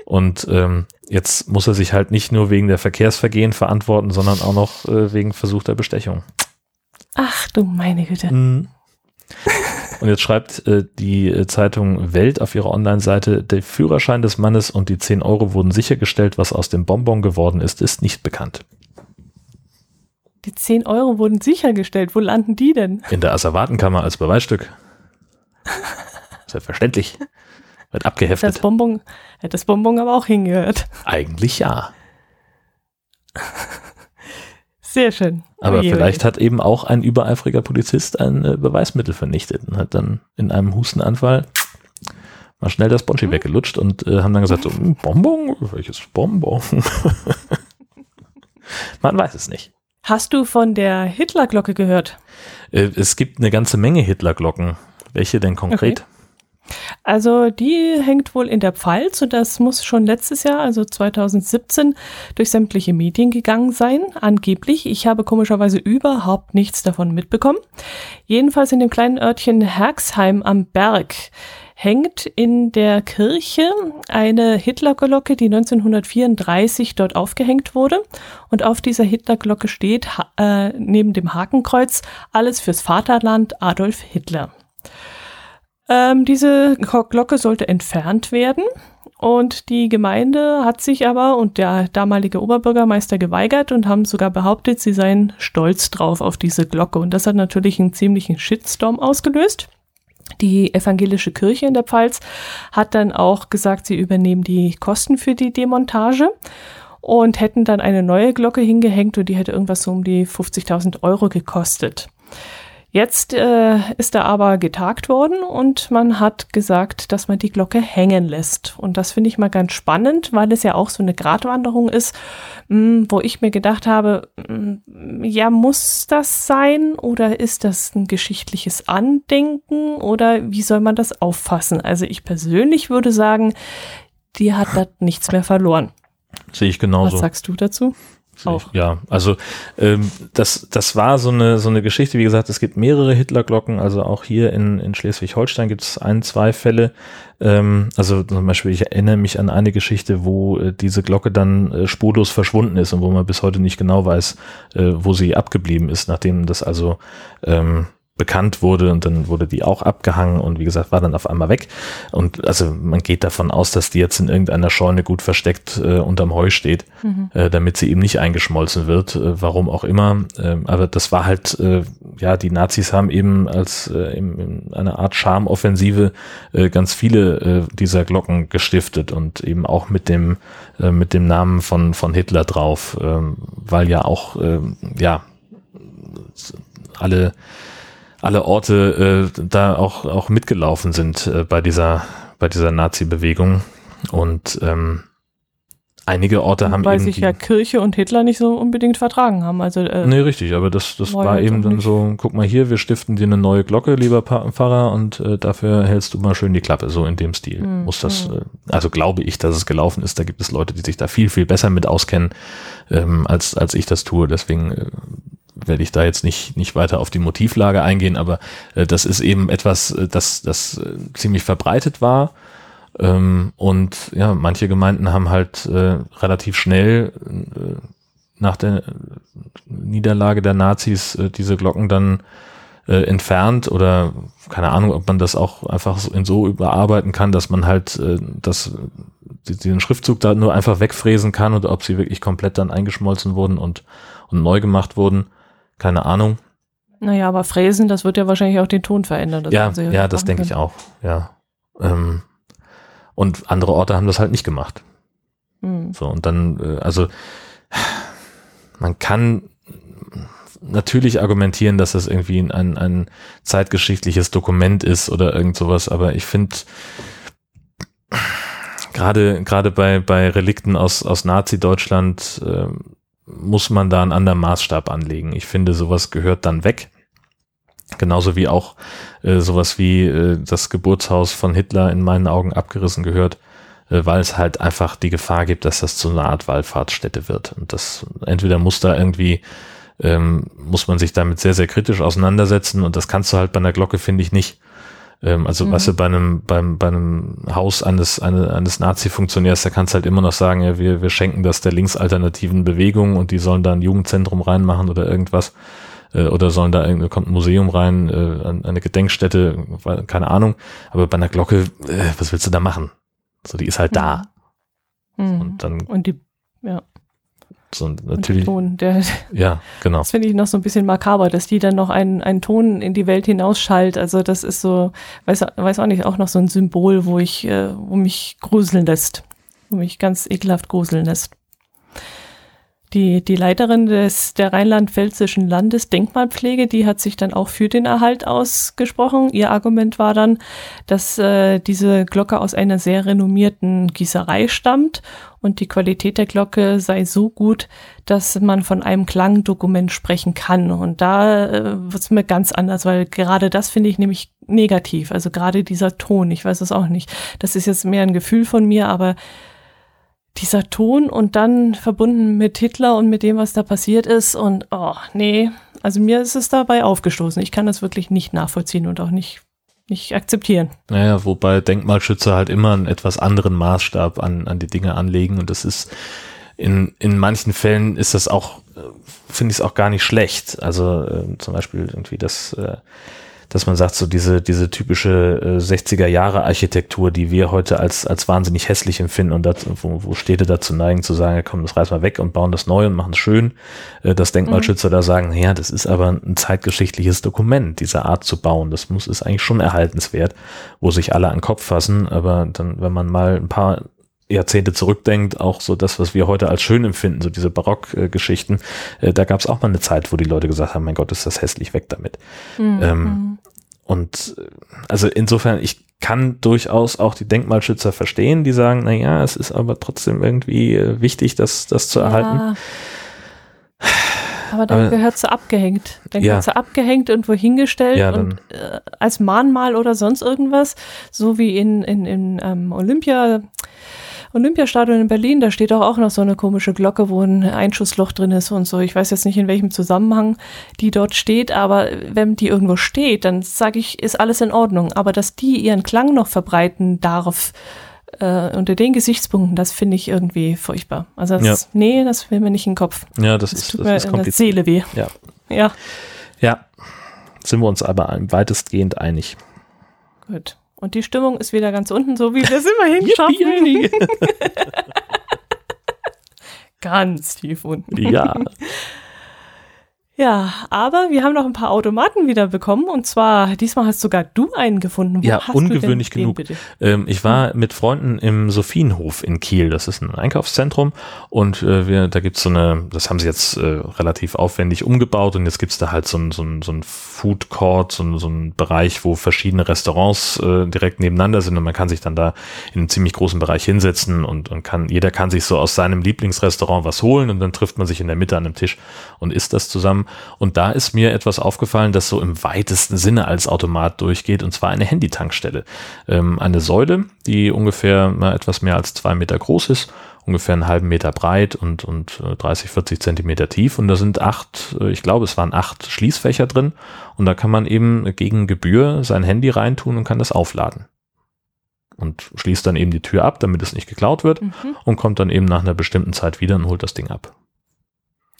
Und ähm, jetzt muss er sich halt nicht nur wegen der Verkehrsvergehen verantworten, sondern auch noch äh, wegen versuchter Bestechung. Ach du meine Güte. Mhm. Und jetzt schreibt äh, die äh, Zeitung Welt auf ihrer Online-Seite, der Führerschein des Mannes und die 10 Euro wurden sichergestellt. Was aus dem Bonbon geworden ist, ist nicht bekannt. Die 10 Euro wurden sichergestellt. Wo landen die denn? In der Asservatenkammer als Beweisstück. Selbstverständlich. Wird abgeheftet. Das Bonbon, hätte das Bonbon aber auch hingehört. Eigentlich ja. Sehr schön. Aber oje, vielleicht oje. hat eben auch ein übereifriger Polizist ein äh, Beweismittel vernichtet und hat dann in einem Hustenanfall mal schnell das Bonschi mhm. weggelutscht und äh, haben dann gesagt, so, hm, Bonbon, welches Bonbon? Man weiß es nicht. Hast du von der Hitlerglocke gehört? Äh, es gibt eine ganze Menge Hitlerglocken. Welche denn konkret? Okay. Also die hängt wohl in der Pfalz und das muss schon letztes Jahr, also 2017, durch sämtliche Medien gegangen sein, angeblich. Ich habe komischerweise überhaupt nichts davon mitbekommen. Jedenfalls in dem kleinen Örtchen Herxheim am Berg hängt in der Kirche eine Hitlerglocke, die 1934 dort aufgehängt wurde. Und auf dieser Hitlerglocke steht äh, neben dem Hakenkreuz alles fürs Vaterland Adolf Hitler. Ähm, diese Glocke sollte entfernt werden. Und die Gemeinde hat sich aber und der damalige Oberbürgermeister geweigert und haben sogar behauptet, sie seien stolz drauf auf diese Glocke. Und das hat natürlich einen ziemlichen Shitstorm ausgelöst. Die evangelische Kirche in der Pfalz hat dann auch gesagt, sie übernehmen die Kosten für die Demontage und hätten dann eine neue Glocke hingehängt und die hätte irgendwas so um die 50.000 Euro gekostet. Jetzt äh, ist da aber getagt worden und man hat gesagt, dass man die Glocke hängen lässt. Und das finde ich mal ganz spannend, weil es ja auch so eine Gratwanderung ist, mh, hm, wo ich mir gedacht habe, mh, hm, ja, muss das sein oder ist das ein geschichtliches Andenken oder wie soll man das auffassen? Also ich persönlich würde sagen, die hat da nichts mehr verloren. Sehe ich genauso. Was sagst du dazu? Auch. Ja, also ähm, das, das war so eine, so eine Geschichte, wie gesagt, es gibt mehrere Hitlerglocken, also auch hier in, in Schleswig-Holstein gibt es ein, zwei Fälle. Ähm, also zum Beispiel, ich erinnere mich an eine Geschichte, wo äh, diese Glocke dann äh, spurlos verschwunden ist und wo man bis heute nicht genau weiß, äh, wo sie abgeblieben ist, nachdem das also ähm, bekannt wurde und dann wurde die auch abgehangen und wie gesagt war dann auf einmal weg und also man geht davon aus, dass die jetzt in irgendeiner Scheune gut versteckt äh, unterm Heu steht, mhm. äh, damit sie eben nicht eingeschmolzen wird, äh, warum auch immer. Äh, aber das war halt äh, ja die Nazis haben eben als äh, in, in einer Art Charmoffensive äh, ganz viele äh, dieser Glocken gestiftet und eben auch mit dem äh, mit dem Namen von von Hitler drauf, äh, weil ja auch äh, ja alle alle Orte äh, da auch, auch mitgelaufen sind äh, bei dieser, bei dieser Nazi-Bewegung. Und ähm, einige Orte haben Weil sich ja Kirche und Hitler nicht so unbedingt vertragen haben. Also, äh, nee, richtig, aber das, das war eben dann so, guck mal hier, wir stiften dir eine neue Glocke, lieber Pfarrer, und äh, dafür hältst du mal schön die Klappe, so in dem Stil. Mhm. Muss das, hm. äh, also glaube ich, dass es gelaufen ist. Da gibt es Leute, die sich da viel, viel besser mit auskennen, ähm, als, als ich das tue. Deswegen äh, werde ich da jetzt nicht, nicht weiter auf die Motivlage eingehen, aber äh, das ist eben etwas, äh, das, das äh, ziemlich verbreitet war. Ähm, und ja, manche Gemeinden haben halt äh, relativ schnell äh, nach der Niederlage der Nazis äh, diese Glocken dann äh, entfernt oder keine Ahnung, ob man das auch einfach so, in so überarbeiten kann, dass man halt äh, das, den Schriftzug da nur einfach wegfräsen kann oder ob sie wirklich komplett dann eingeschmolzen wurden und, und neu gemacht wurden. Keine Ahnung. Naja, aber Fräsen, das wird ja wahrscheinlich auch den Ton verändern. Das ja, ja, das denke ich auch. Ja. Ähm, und andere Orte haben das halt nicht gemacht. Hm. So, und dann, äh, also man kann natürlich argumentieren, dass das irgendwie ein, ein zeitgeschichtliches Dokument ist oder irgend sowas, aber ich finde, gerade gerade bei, bei Relikten aus, aus Nazi-Deutschland äh, muss man da einen anderen Maßstab anlegen. Ich finde, sowas gehört dann weg. Genauso wie auch äh, sowas wie äh, das Geburtshaus von Hitler in meinen Augen abgerissen gehört, äh, weil es halt einfach die Gefahr gibt, dass das zu einer Art Wallfahrtsstätte wird. Und das entweder muss da irgendwie, ähm, muss man sich damit sehr, sehr kritisch auseinandersetzen und das kannst du halt bei einer Glocke, finde ich, nicht. Ähm, also, mhm. was du bei einem, beim, bei einem Haus eines, eine, eines Nazi-Funktionärs, da kannst du halt immer noch sagen, ja, wir, wir schenken das der linksalternativen Bewegung und die sollen da ein Jugendzentrum reinmachen oder irgendwas. Äh, oder sollen da irgendwie, kommt ein Museum rein, äh, eine Gedenkstätte, keine Ahnung. Aber bei einer Glocke, äh, was willst du da machen? So, die ist halt da. Mhm. Und dann. Und die. So, natürlich. Ton, der, ja, genau. Das finde ich noch so ein bisschen makaber, dass die dann noch einen, einen Ton in die Welt hinausschallt. Also das ist so, weiß, weiß auch nicht, auch noch so ein Symbol, wo ich, äh, wo mich gruseln lässt. Wo mich ganz ekelhaft gruseln lässt. Die, die Leiterin des, der rheinland-pfälzischen Landesdenkmalpflege, die hat sich dann auch für den Erhalt ausgesprochen. Ihr Argument war dann, dass äh, diese Glocke aus einer sehr renommierten Gießerei stammt und die Qualität der Glocke sei so gut, dass man von einem Klangdokument sprechen kann. Und da äh, wird es mir ganz anders, weil gerade das finde ich nämlich negativ. Also gerade dieser Ton, ich weiß es auch nicht. Das ist jetzt mehr ein Gefühl von mir, aber dieser Ton und dann verbunden mit Hitler und mit dem, was da passiert ist. Und oh, nee, also mir ist es dabei aufgestoßen. Ich kann das wirklich nicht nachvollziehen und auch nicht, nicht akzeptieren. Naja, wobei Denkmalschützer halt immer einen etwas anderen Maßstab an, an die Dinge anlegen. Und das ist in, in manchen Fällen ist das auch, finde ich es auch gar nicht schlecht. Also äh, zum Beispiel irgendwie das äh, dass man sagt, so diese, diese typische äh, 60er Jahre Architektur, die wir heute als, als wahnsinnig hässlich empfinden und das, wo, wo Städte dazu neigen zu sagen, ja, komm, das reißen wir weg und bauen das neu und machen es schön, äh, dass Denkmalschützer mhm. da sagen, ja, das ist aber ein zeitgeschichtliches Dokument, diese Art zu bauen. Das muss, ist eigentlich schon erhaltenswert, wo sich alle an den Kopf fassen, aber dann, wenn man mal ein paar Jahrzehnte zurückdenkt, auch so das, was wir heute als schön empfinden, so diese Barockgeschichten, äh, da gab es auch mal eine Zeit, wo die Leute gesagt haben, mein Gott, ist das hässlich, weg damit. Mhm. Ähm, und äh, also insofern, ich kann durchaus auch die Denkmalschützer verstehen, die sagen, na ja, es ist aber trotzdem irgendwie äh, wichtig, das, das zu erhalten. Aber dann gehört sie abgehängt. Dann ja. gehört sie abgehängt irgendwo hingestellt ja, und äh, als Mahnmal oder sonst irgendwas, so wie in, in, in ähm, Olympia Olympiastadion in Berlin, da steht auch, auch noch so eine komische Glocke, wo ein Einschussloch drin ist und so. Ich weiß jetzt nicht, in welchem Zusammenhang die dort steht, aber wenn die irgendwo steht, dann sage ich, ist alles in Ordnung. Aber dass die ihren Klang noch verbreiten darf, äh, unter den Gesichtspunkten, das finde ich irgendwie furchtbar. Also das, ja. nee, das will mir nicht in den Kopf. Ja, das, das ist, tut das mir ist in der Seele weh. Ja. Ja. Ja. Sind wir uns aber weitestgehend einig. Gut. Und die Stimmung ist wieder ganz unten, so wie wir es immerhin schaffen. ganz tief unten. Ja. Ja, aber wir haben noch ein paar Automaten wieder bekommen und zwar diesmal hast sogar du einen gefunden. Wo ja, ungewöhnlich genug. Ähm, ich war mit Freunden im Sophienhof in Kiel. Das ist ein Einkaufszentrum und äh, wir, da gibt's so eine, das haben sie jetzt äh, relativ aufwendig umgebaut und jetzt gibt's da halt so ein, so ein, so ein Food Court, so ein, so ein Bereich, wo verschiedene Restaurants äh, direkt nebeneinander sind und man kann sich dann da in einem ziemlich großen Bereich hinsetzen und, und kann, jeder kann sich so aus seinem Lieblingsrestaurant was holen und dann trifft man sich in der Mitte an einem Tisch und isst das zusammen. Und da ist mir etwas aufgefallen, das so im weitesten Sinne als Automat durchgeht, und zwar eine Handytankstelle. Ähm, eine Säule, die ungefähr mal etwas mehr als zwei Meter groß ist, ungefähr einen halben Meter breit und, und 30, äh, 40 Zentimeter tief. Und da sind acht, äh, ich glaube, es waren acht Schließfächer drin. Und da kann man eben gegen Gebühr sein Handy reintun und kann das aufladen und schließt dann eben die Tür ab, damit es nicht geklaut wird mhm. und kommt dann eben nach einer bestimmten Zeit wieder und holt das Ding ab.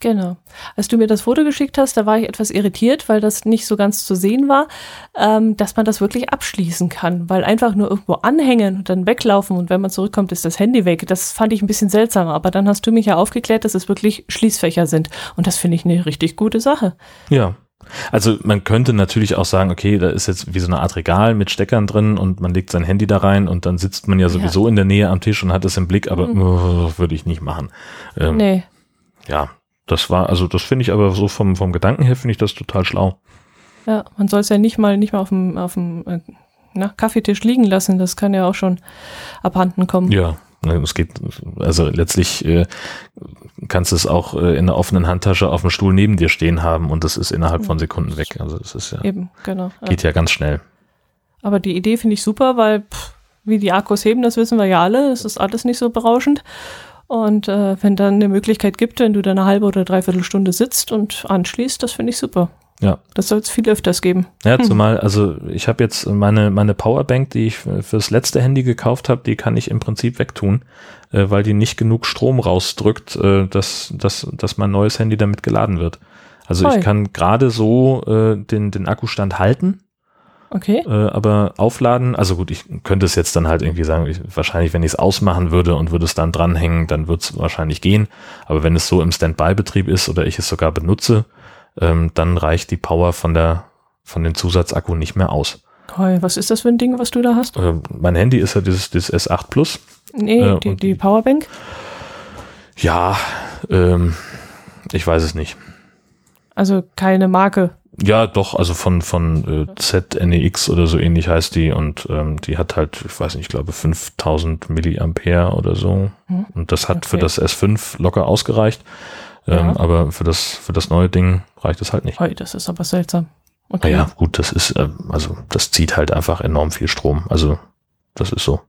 Genau. Als du mir das Foto geschickt hast, da war ich etwas irritiert, weil das nicht so ganz zu sehen war, ähm, dass man das wirklich abschließen kann, weil einfach nur irgendwo anhängen und dann weglaufen und wenn man zurückkommt, ist das Handy weg. Das fand ich ein bisschen seltsamer, aber dann hast du mich ja aufgeklärt, dass es wirklich Schließfächer sind und das finde ich eine richtig gute Sache. Ja. Also man könnte natürlich auch sagen, okay, da ist jetzt wie so eine Art Regal mit Steckern drin und man legt sein Handy da rein und dann sitzt man ja sowieso ja. in der Nähe am Tisch und hat es im Blick, aber mhm. oh, würde ich nicht machen. Ähm, nee. Ja, das war, also das finde ich aber so vom, vom Gedanken her finde ich das total schlau. Ja, man soll es ja nicht mal, nicht mal auf dem, auf dem äh, na, Kaffeetisch liegen lassen. Das kann ja auch schon abhanden kommen. Ja, es geht, also letztlich äh, kannst du es auch äh, in der offenen Handtasche auf dem Stuhl neben dir stehen haben und das ist innerhalb von Sekunden weg. Also das ist ja, eben, genau. Geht ja, ja ganz schnell. Aber die Idee finde ich super, weil pff, wie die Akkus heben, das wissen wir ja alle. Es ist alles nicht so berauschend. Und äh, wenn dann eine Möglichkeit gibt, wenn du da eine halbe oder dreiviertel Stunde sitzt und anschließt, das finde ich super. Ja. Das soll es viel öfters geben. Ja, hm. zumal, also ich habe jetzt meine, meine Powerbank, die ich fürs letzte Handy gekauft habe, die kann ich im Prinzip wegtun, äh, weil die nicht genug Strom rausdrückt, äh, dass, dass, dass mein neues Handy damit geladen wird. Also Voll. ich kann gerade so äh, den, den Akkustand halten, Okay. Äh, aber aufladen, also gut, ich könnte es jetzt dann halt irgendwie sagen, ich, wahrscheinlich, wenn ich es ausmachen würde und würde es dann dranhängen, dann wird es wahrscheinlich gehen. Aber wenn es so im Standby-Betrieb ist oder ich es sogar benutze, ähm, dann reicht die Power von der von dem Zusatzakku nicht mehr aus. Toll. Was ist das für ein Ding, was du da hast? Äh, mein Handy ist ja dieses, dieses S8 Plus. Nee, äh, die, die Powerbank? Ja, ähm, ich weiß es nicht. Also keine Marke. Ja, doch, also von, von äh, ZNEX oder so ähnlich heißt die und ähm, die hat halt, ich weiß nicht, ich glaube 5000 Milliampere oder so. Hm. Und das hat okay. für das S5 locker ausgereicht. Ähm, ja. Aber für das, für das neue Ding reicht es halt nicht. Hey, das ist aber seltsam. Okay. Naja, gut, das ist, äh, also das zieht halt einfach enorm viel Strom. Also das ist so.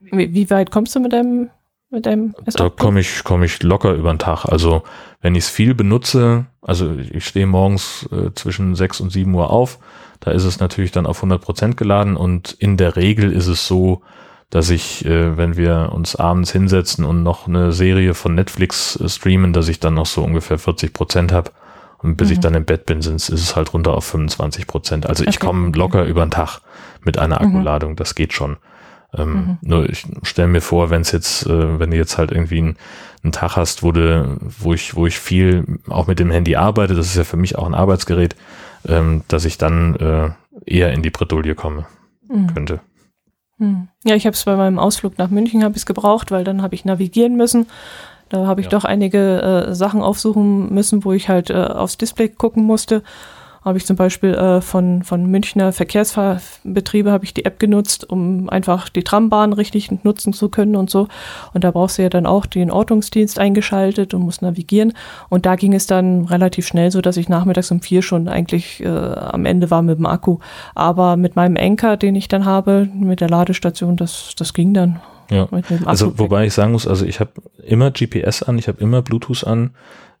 Wie, wie weit kommst du mit deinem, mit deinem S8 Da komme ich, komme ich locker über den Tag. Also wenn ich es viel benutze, also ich stehe morgens äh, zwischen 6 und 7 Uhr auf, da ist es natürlich dann auf 100 Prozent geladen und in der Regel ist es so, dass ich, äh, wenn wir uns abends hinsetzen und noch eine Serie von Netflix äh, streamen, dass ich dann noch so ungefähr 40 Prozent habe Und bis mhm. ich dann im Bett bin, ist es halt runter auf 25 Prozent. Also ich okay. komme locker über den Tag mit einer mhm. Akkuladung. Das geht schon. Ähm, mhm. Nur ich stelle mir vor, wenn es jetzt, äh, wenn du jetzt halt irgendwie einen, einen Tag hast, wo du, wo ich, wo ich viel auch mit dem Handy arbeite, das ist ja für mich auch ein Arbeitsgerät, ähm, dass ich dann äh, eher in die Bredouille komme mhm. könnte. Mhm. Ja, ich habe es bei meinem Ausflug nach München habe ich gebraucht, weil dann habe ich navigieren müssen. Da habe ich ja. doch einige äh, Sachen aufsuchen müssen, wo ich halt äh, aufs Display gucken musste habe ich zum Beispiel äh, von, von Münchner Verkehrsbetriebe habe ich die App genutzt, um einfach die Trambahn richtig nutzen zu können und so. Und da brauchst du ja dann auch den Ortungsdienst eingeschaltet und musst navigieren. Und da ging es dann relativ schnell so, dass ich nachmittags um vier schon eigentlich äh, am Ende war mit dem Akku. Aber mit meinem Enker, den ich dann habe, mit der Ladestation, das, das ging dann. Ja, also wobei ich sagen muss, also ich habe immer GPS an, ich habe immer Bluetooth an.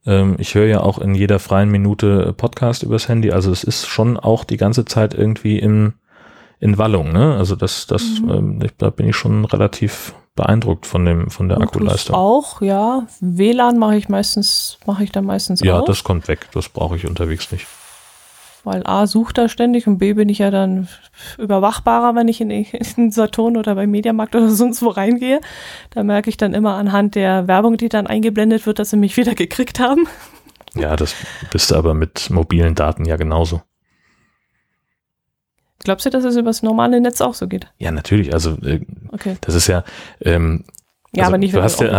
Ähm, ich höre ja auch in jeder freien Minute Podcast übers Handy. Also es ist schon auch die ganze Zeit irgendwie in, in Wallung. Ne? Also das, das, mhm. ähm, ich, da bin ich schon relativ beeindruckt von dem, von der Bluetooth Akkuleistung. Auch, ja. WLAN mache ich meistens, mache ich da meistens ja, auch. Ja, das kommt weg. Das brauche ich unterwegs nicht weil A sucht er ständig und B bin ich ja dann überwachbarer, wenn ich in, in Saturn oder beim Mediamarkt oder sonst wo reingehe. Da merke ich dann immer anhand der Werbung, die dann eingeblendet wird, dass sie mich wieder gekriegt haben. Ja, das bist du aber mit mobilen Daten ja genauso. Glaubst du, dass es über das normale Netz auch so geht? Ja, natürlich. Also äh, okay. das ist ja. Ähm, ja, also aber nicht, wenn du, hast ja,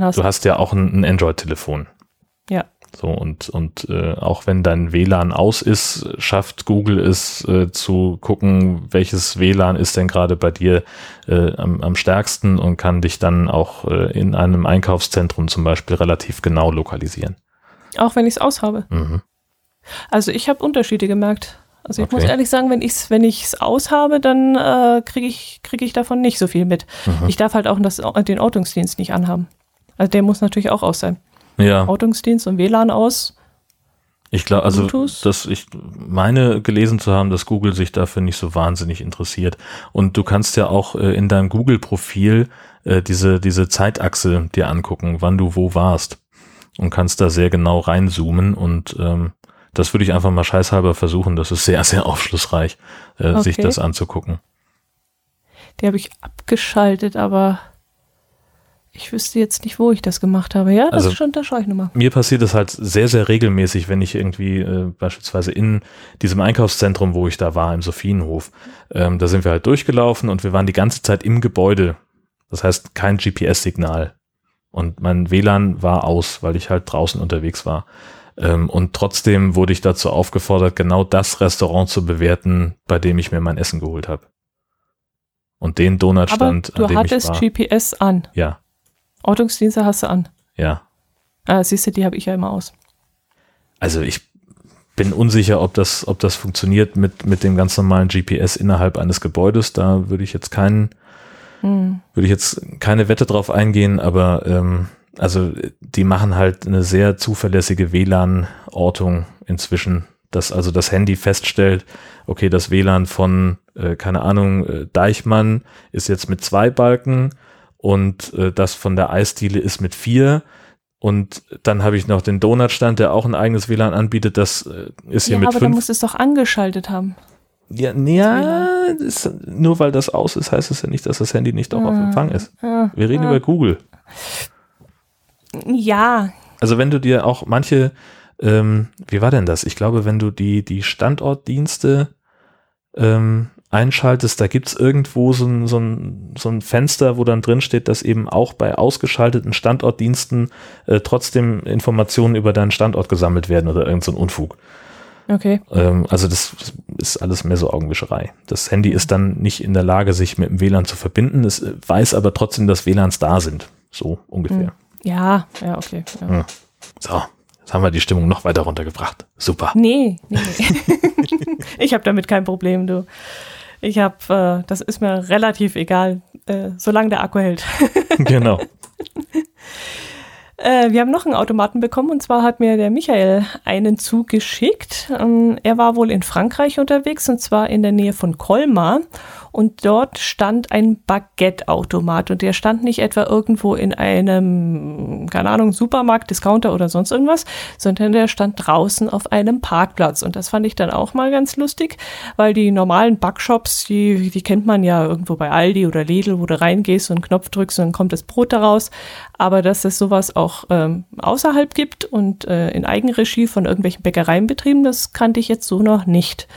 hast. Du hast ja auch ein, ein Android-Telefon. Ja. So und und äh, auch wenn dein WLAN aus ist, schafft Google es äh, zu gucken, welches WLAN ist denn gerade bei dir äh, am, am stärksten und kann dich dann auch äh, in einem Einkaufszentrum zum Beispiel relativ genau lokalisieren. Auch wenn ich es aushabe. Mhm. Also ich habe Unterschiede gemerkt. Also ich okay. muss ehrlich sagen, wenn ich es wenn ich's aushabe, dann äh, kriege ich, krieg ich davon nicht so viel mit. Mhm. Ich darf halt auch das, den Ortungsdienst nicht anhaben. Also der muss natürlich auch aus sein ja. Ortungsdienst und WLAN aus. Ich glaube, also, dass ich meine gelesen zu haben, dass Google sich dafür nicht so wahnsinnig interessiert. Und du kannst ja auch äh, in deinem Google-Profil äh, diese, diese Zeitachse dir angucken, wann du wo warst. Und kannst da sehr genau reinzoomen und ähm, das würde ich einfach mal scheißhalber versuchen. Das ist sehr, sehr aufschlussreich, äh, okay. sich das anzugucken. Die habe ich abgeschaltet, aber ich wüsste jetzt nicht, wo ich das gemacht habe. Ja, das also, ist schon, da schaue ich nochmal. Mir passiert das halt sehr, sehr regelmäßig, wenn ich irgendwie äh, beispielsweise in diesem Einkaufszentrum, wo ich da war, im Sophienhof, ähm, da sind wir halt durchgelaufen und wir waren die ganze Zeit im Gebäude. Das heißt, kein GPS-Signal. Und mein WLAN war aus, weil ich halt draußen unterwegs war. Ähm, und trotzdem wurde ich dazu aufgefordert, genau das Restaurant zu bewerten, bei dem ich mir mein Essen geholt habe. Und den Donutstand, Aber du hattest GPS an. Ja. Ortungsdienste hast du an. Ja. Ah, siehst du, die habe ich ja immer aus. Also ich bin unsicher, ob das, ob das funktioniert mit, mit dem ganz normalen GPS innerhalb eines Gebäudes. Da würde ich jetzt keinen, hm. würde ich jetzt keine Wette drauf eingehen, aber ähm, also die machen halt eine sehr zuverlässige WLAN-Ortung inzwischen, dass also das Handy feststellt, okay, das WLAN von, äh, keine Ahnung, äh, Deichmann ist jetzt mit zwei Balken und äh, das von der Eisdiele ist mit vier. Und dann habe ich noch den Donutstand, der auch ein eigenes WLAN anbietet. Das äh, ist hier ja, mit aber fünf. Aber musst es doch angeschaltet haben. Ja, ja ist, nur weil das aus ist, heißt es ja nicht, dass das Handy nicht auch ah, auf Empfang ist. Ah, Wir reden ah. über Google. Ja. Also wenn du dir auch manche, ähm, wie war denn das? Ich glaube, wenn du die, die Standortdienste ähm, einschaltest, da gibt's irgendwo so ein, so, ein, so ein Fenster, wo dann drin steht, dass eben auch bei ausgeschalteten Standortdiensten äh, trotzdem Informationen über deinen Standort gesammelt werden oder irgend so ein Unfug. Okay. Ähm, also das ist alles mehr so Augenwischerei. Das Handy ist dann nicht in der Lage, sich mit dem WLAN zu verbinden. Es weiß aber trotzdem, dass WLANs da sind. So ungefähr. Hm. Ja, ja, okay. Ja. Hm. So, jetzt haben wir die Stimmung noch weiter runtergebracht. Super. Nee, nee, nee. ich habe damit kein Problem, du. Ich habe, äh, das ist mir relativ egal, äh, solange der Akku hält. genau. Äh, wir haben noch einen Automaten bekommen und zwar hat mir der Michael einen zugeschickt. Ähm, er war wohl in Frankreich unterwegs und zwar in der Nähe von Colmar und dort stand ein Baguette-Automat und der stand nicht etwa irgendwo in einem, keine Ahnung, Supermarkt, Discounter oder sonst irgendwas, sondern der stand draußen auf einem Parkplatz und das fand ich dann auch mal ganz lustig, weil die normalen Backshops, die, die kennt man ja irgendwo bei Aldi oder Lidl, wo du reingehst und einen Knopf drückst und dann kommt das Brot daraus, aber dass es sowas auch ähm, außerhalb gibt und äh, in Eigenregie von irgendwelchen Bäckereien betrieben, das kannte ich jetzt so noch nicht.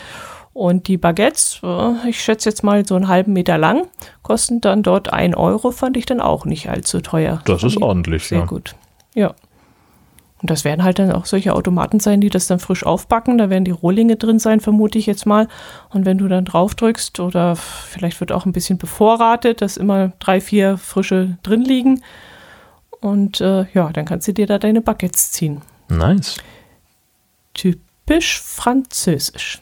Und die Baguettes, äh, ich schätze jetzt mal so einen halben Meter lang, kosten dann dort ein Euro, fand ich dann auch nicht allzu teuer. Das ist ordentlich, Sehr ja. gut. Ja. Und das werden halt dann auch solche Automaten sein, die das dann frisch aufbacken. Da werden die Rohlinge drin sein, vermute ich jetzt mal. Und wenn du dann drauf drückst oder vielleicht wird auch ein bisschen bevorratet, dass immer drei, vier frische drin liegen. Und äh, ja, dann kannst du dir da deine Baguettes ziehen. Nice. Typisch französisch.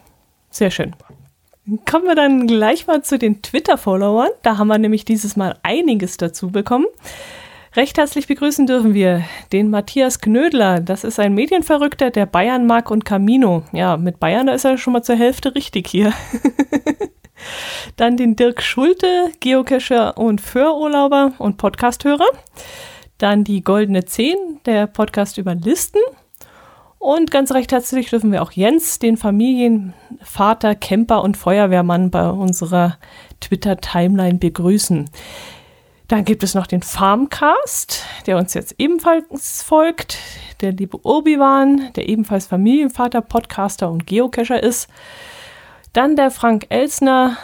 Sehr schön. Kommen wir dann gleich mal zu den Twitter-Followern. Da haben wir nämlich dieses Mal einiges dazu bekommen. Recht herzlich begrüßen dürfen wir den Matthias Knödler. Das ist ein Medienverrückter, der Bayern mag und Camino. Ja, mit Bayern, da ist er schon mal zur Hälfte richtig hier. Dann den Dirk Schulte, Geocacher und Föhrurlauber und Podcasthörer. Dann die Goldene Zehn, der Podcast über Listen. Und ganz recht herzlich dürfen wir auch Jens, den Familienvater, Camper und Feuerwehrmann bei unserer Twitter-Timeline begrüßen. Dann gibt es noch den Farmcast, der uns jetzt ebenfalls folgt. Der liebe Obi-Wan, der ebenfalls Familienvater, Podcaster und Geocacher ist. Dann der Frank Elsner,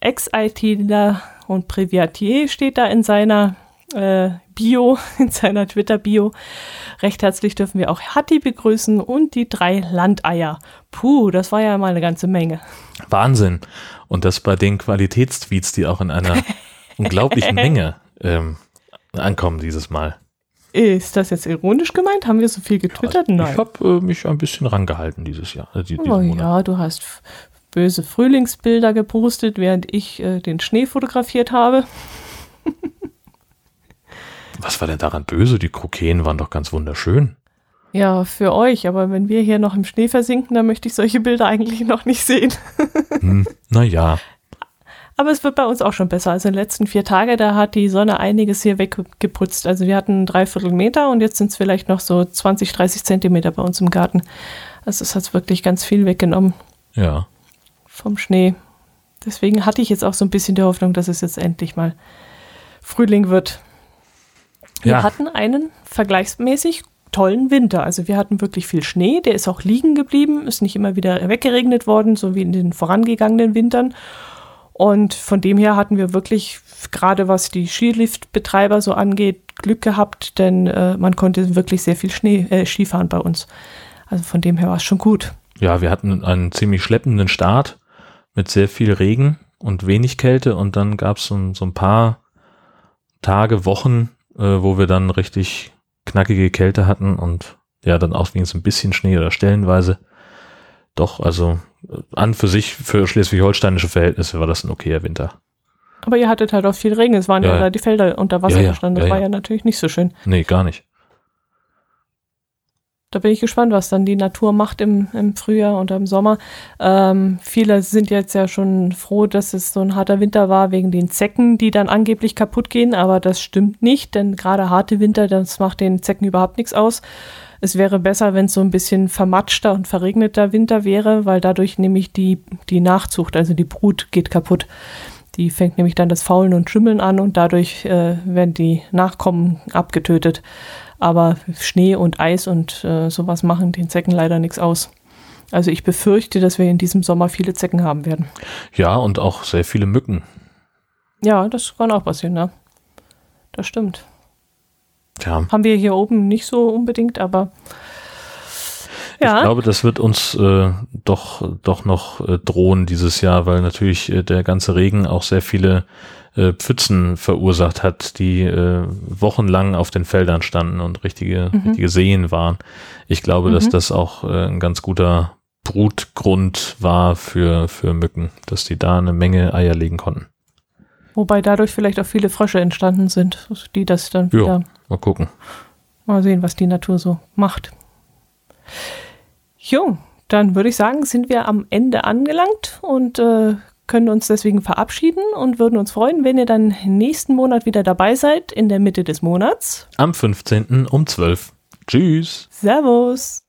Ex-ITler und Privatier steht da in seiner äh, Bio, in seiner Twitter-Bio. Recht herzlich dürfen wir auch Hatti begrüßen und die drei Landeier. Puh, das war ja mal eine ganze Menge. Wahnsinn. Und das bei den Qualitätstweets, die auch in einer unglaublichen Menge ähm, ankommen dieses Mal. Ist das jetzt ironisch gemeint? Haben wir so viel getwittert? Also, Nein. Ich habe äh, mich ein bisschen rangehalten dieses Jahr. Äh, oh ja, du hast böse Frühlingsbilder gepostet, während ich äh, den Schnee fotografiert habe. Was war denn daran böse? Die Krokäen waren doch ganz wunderschön. Ja, für euch, aber wenn wir hier noch im Schnee versinken, dann möchte ich solche Bilder eigentlich noch nicht sehen. hm, naja. Aber es wird bei uns auch schon besser. Also in den letzten vier Tagen, da hat die Sonne einiges hier weggeputzt. Also wir hatten dreiviertel Meter und jetzt sind es vielleicht noch so 20, 30 Zentimeter bei uns im Garten. Also es hat wirklich ganz viel weggenommen. Ja. Vom Schnee. Deswegen hatte ich jetzt auch so ein bisschen die Hoffnung, dass es jetzt endlich mal Frühling wird. Wir ja. hatten einen vergleichsmäßig tollen Winter. Also wir hatten wirklich viel Schnee, der ist auch liegen geblieben, ist nicht immer wieder weggeregnet worden, so wie in den vorangegangenen Wintern. Und von dem her hatten wir wirklich, gerade was die Skiliftbetreiber so angeht, Glück gehabt, denn äh, man konnte wirklich sehr viel Schnee, äh, Skifahren bei uns. Also von dem her war es schon gut. Ja, wir hatten einen ziemlich schleppenden Start mit sehr viel Regen und wenig Kälte und dann gab es so, so ein paar Tage, Wochen, äh, wo wir dann richtig knackige Kälte hatten und ja, dann auch wenigstens ein bisschen Schnee oder stellenweise. Doch, also äh, an für sich, für schleswig-holsteinische Verhältnisse war das ein okayer Winter. Aber ihr hattet halt auch viel Regen, es waren ja, ja da die Felder unter Wasser ja, ja, gestanden, das war ja natürlich nicht so schön. Nee, gar nicht. Da bin ich gespannt, was dann die Natur macht im, im Frühjahr und im Sommer. Ähm, viele sind jetzt ja schon froh, dass es so ein harter Winter war wegen den Zecken, die dann angeblich kaputt gehen, aber das stimmt nicht, denn gerade harte Winter, das macht den Zecken überhaupt nichts aus. Es wäre besser, wenn es so ein bisschen vermatschter und verregneter Winter wäre, weil dadurch nämlich die, die Nachzucht, also die Brut geht kaputt. Die fängt nämlich dann das Faulen und Schimmeln an und dadurch äh, werden die Nachkommen abgetötet. Aber Schnee und Eis und äh, sowas machen den Zecken leider nichts aus. Also ich befürchte, dass wir in diesem Sommer viele Zecken haben werden. Ja, und auch sehr viele Mücken. Ja, das kann auch passieren, ne? Das stimmt. Ja. Haben wir hier oben nicht so unbedingt, aber ja. Ich glaube, das wird uns äh, doch, doch noch äh, drohen dieses Jahr, weil natürlich äh, der ganze Regen auch sehr viele äh, Pfützen verursacht hat, die äh, wochenlang auf den Feldern standen und richtige, mhm. richtige Seen waren. Ich glaube, mhm. dass das auch äh, ein ganz guter Brutgrund war für, für Mücken, dass die da eine Menge Eier legen konnten. Wobei dadurch vielleicht auch viele Frösche entstanden sind, die das dann wieder. Ja, mal gucken. Mal sehen, was die Natur so macht. Jo, dann würde ich sagen, sind wir am Ende angelangt und äh, können uns deswegen verabschieden und würden uns freuen, wenn ihr dann nächsten Monat wieder dabei seid, in der Mitte des Monats. Am 15. um 12. Tschüss. Servus.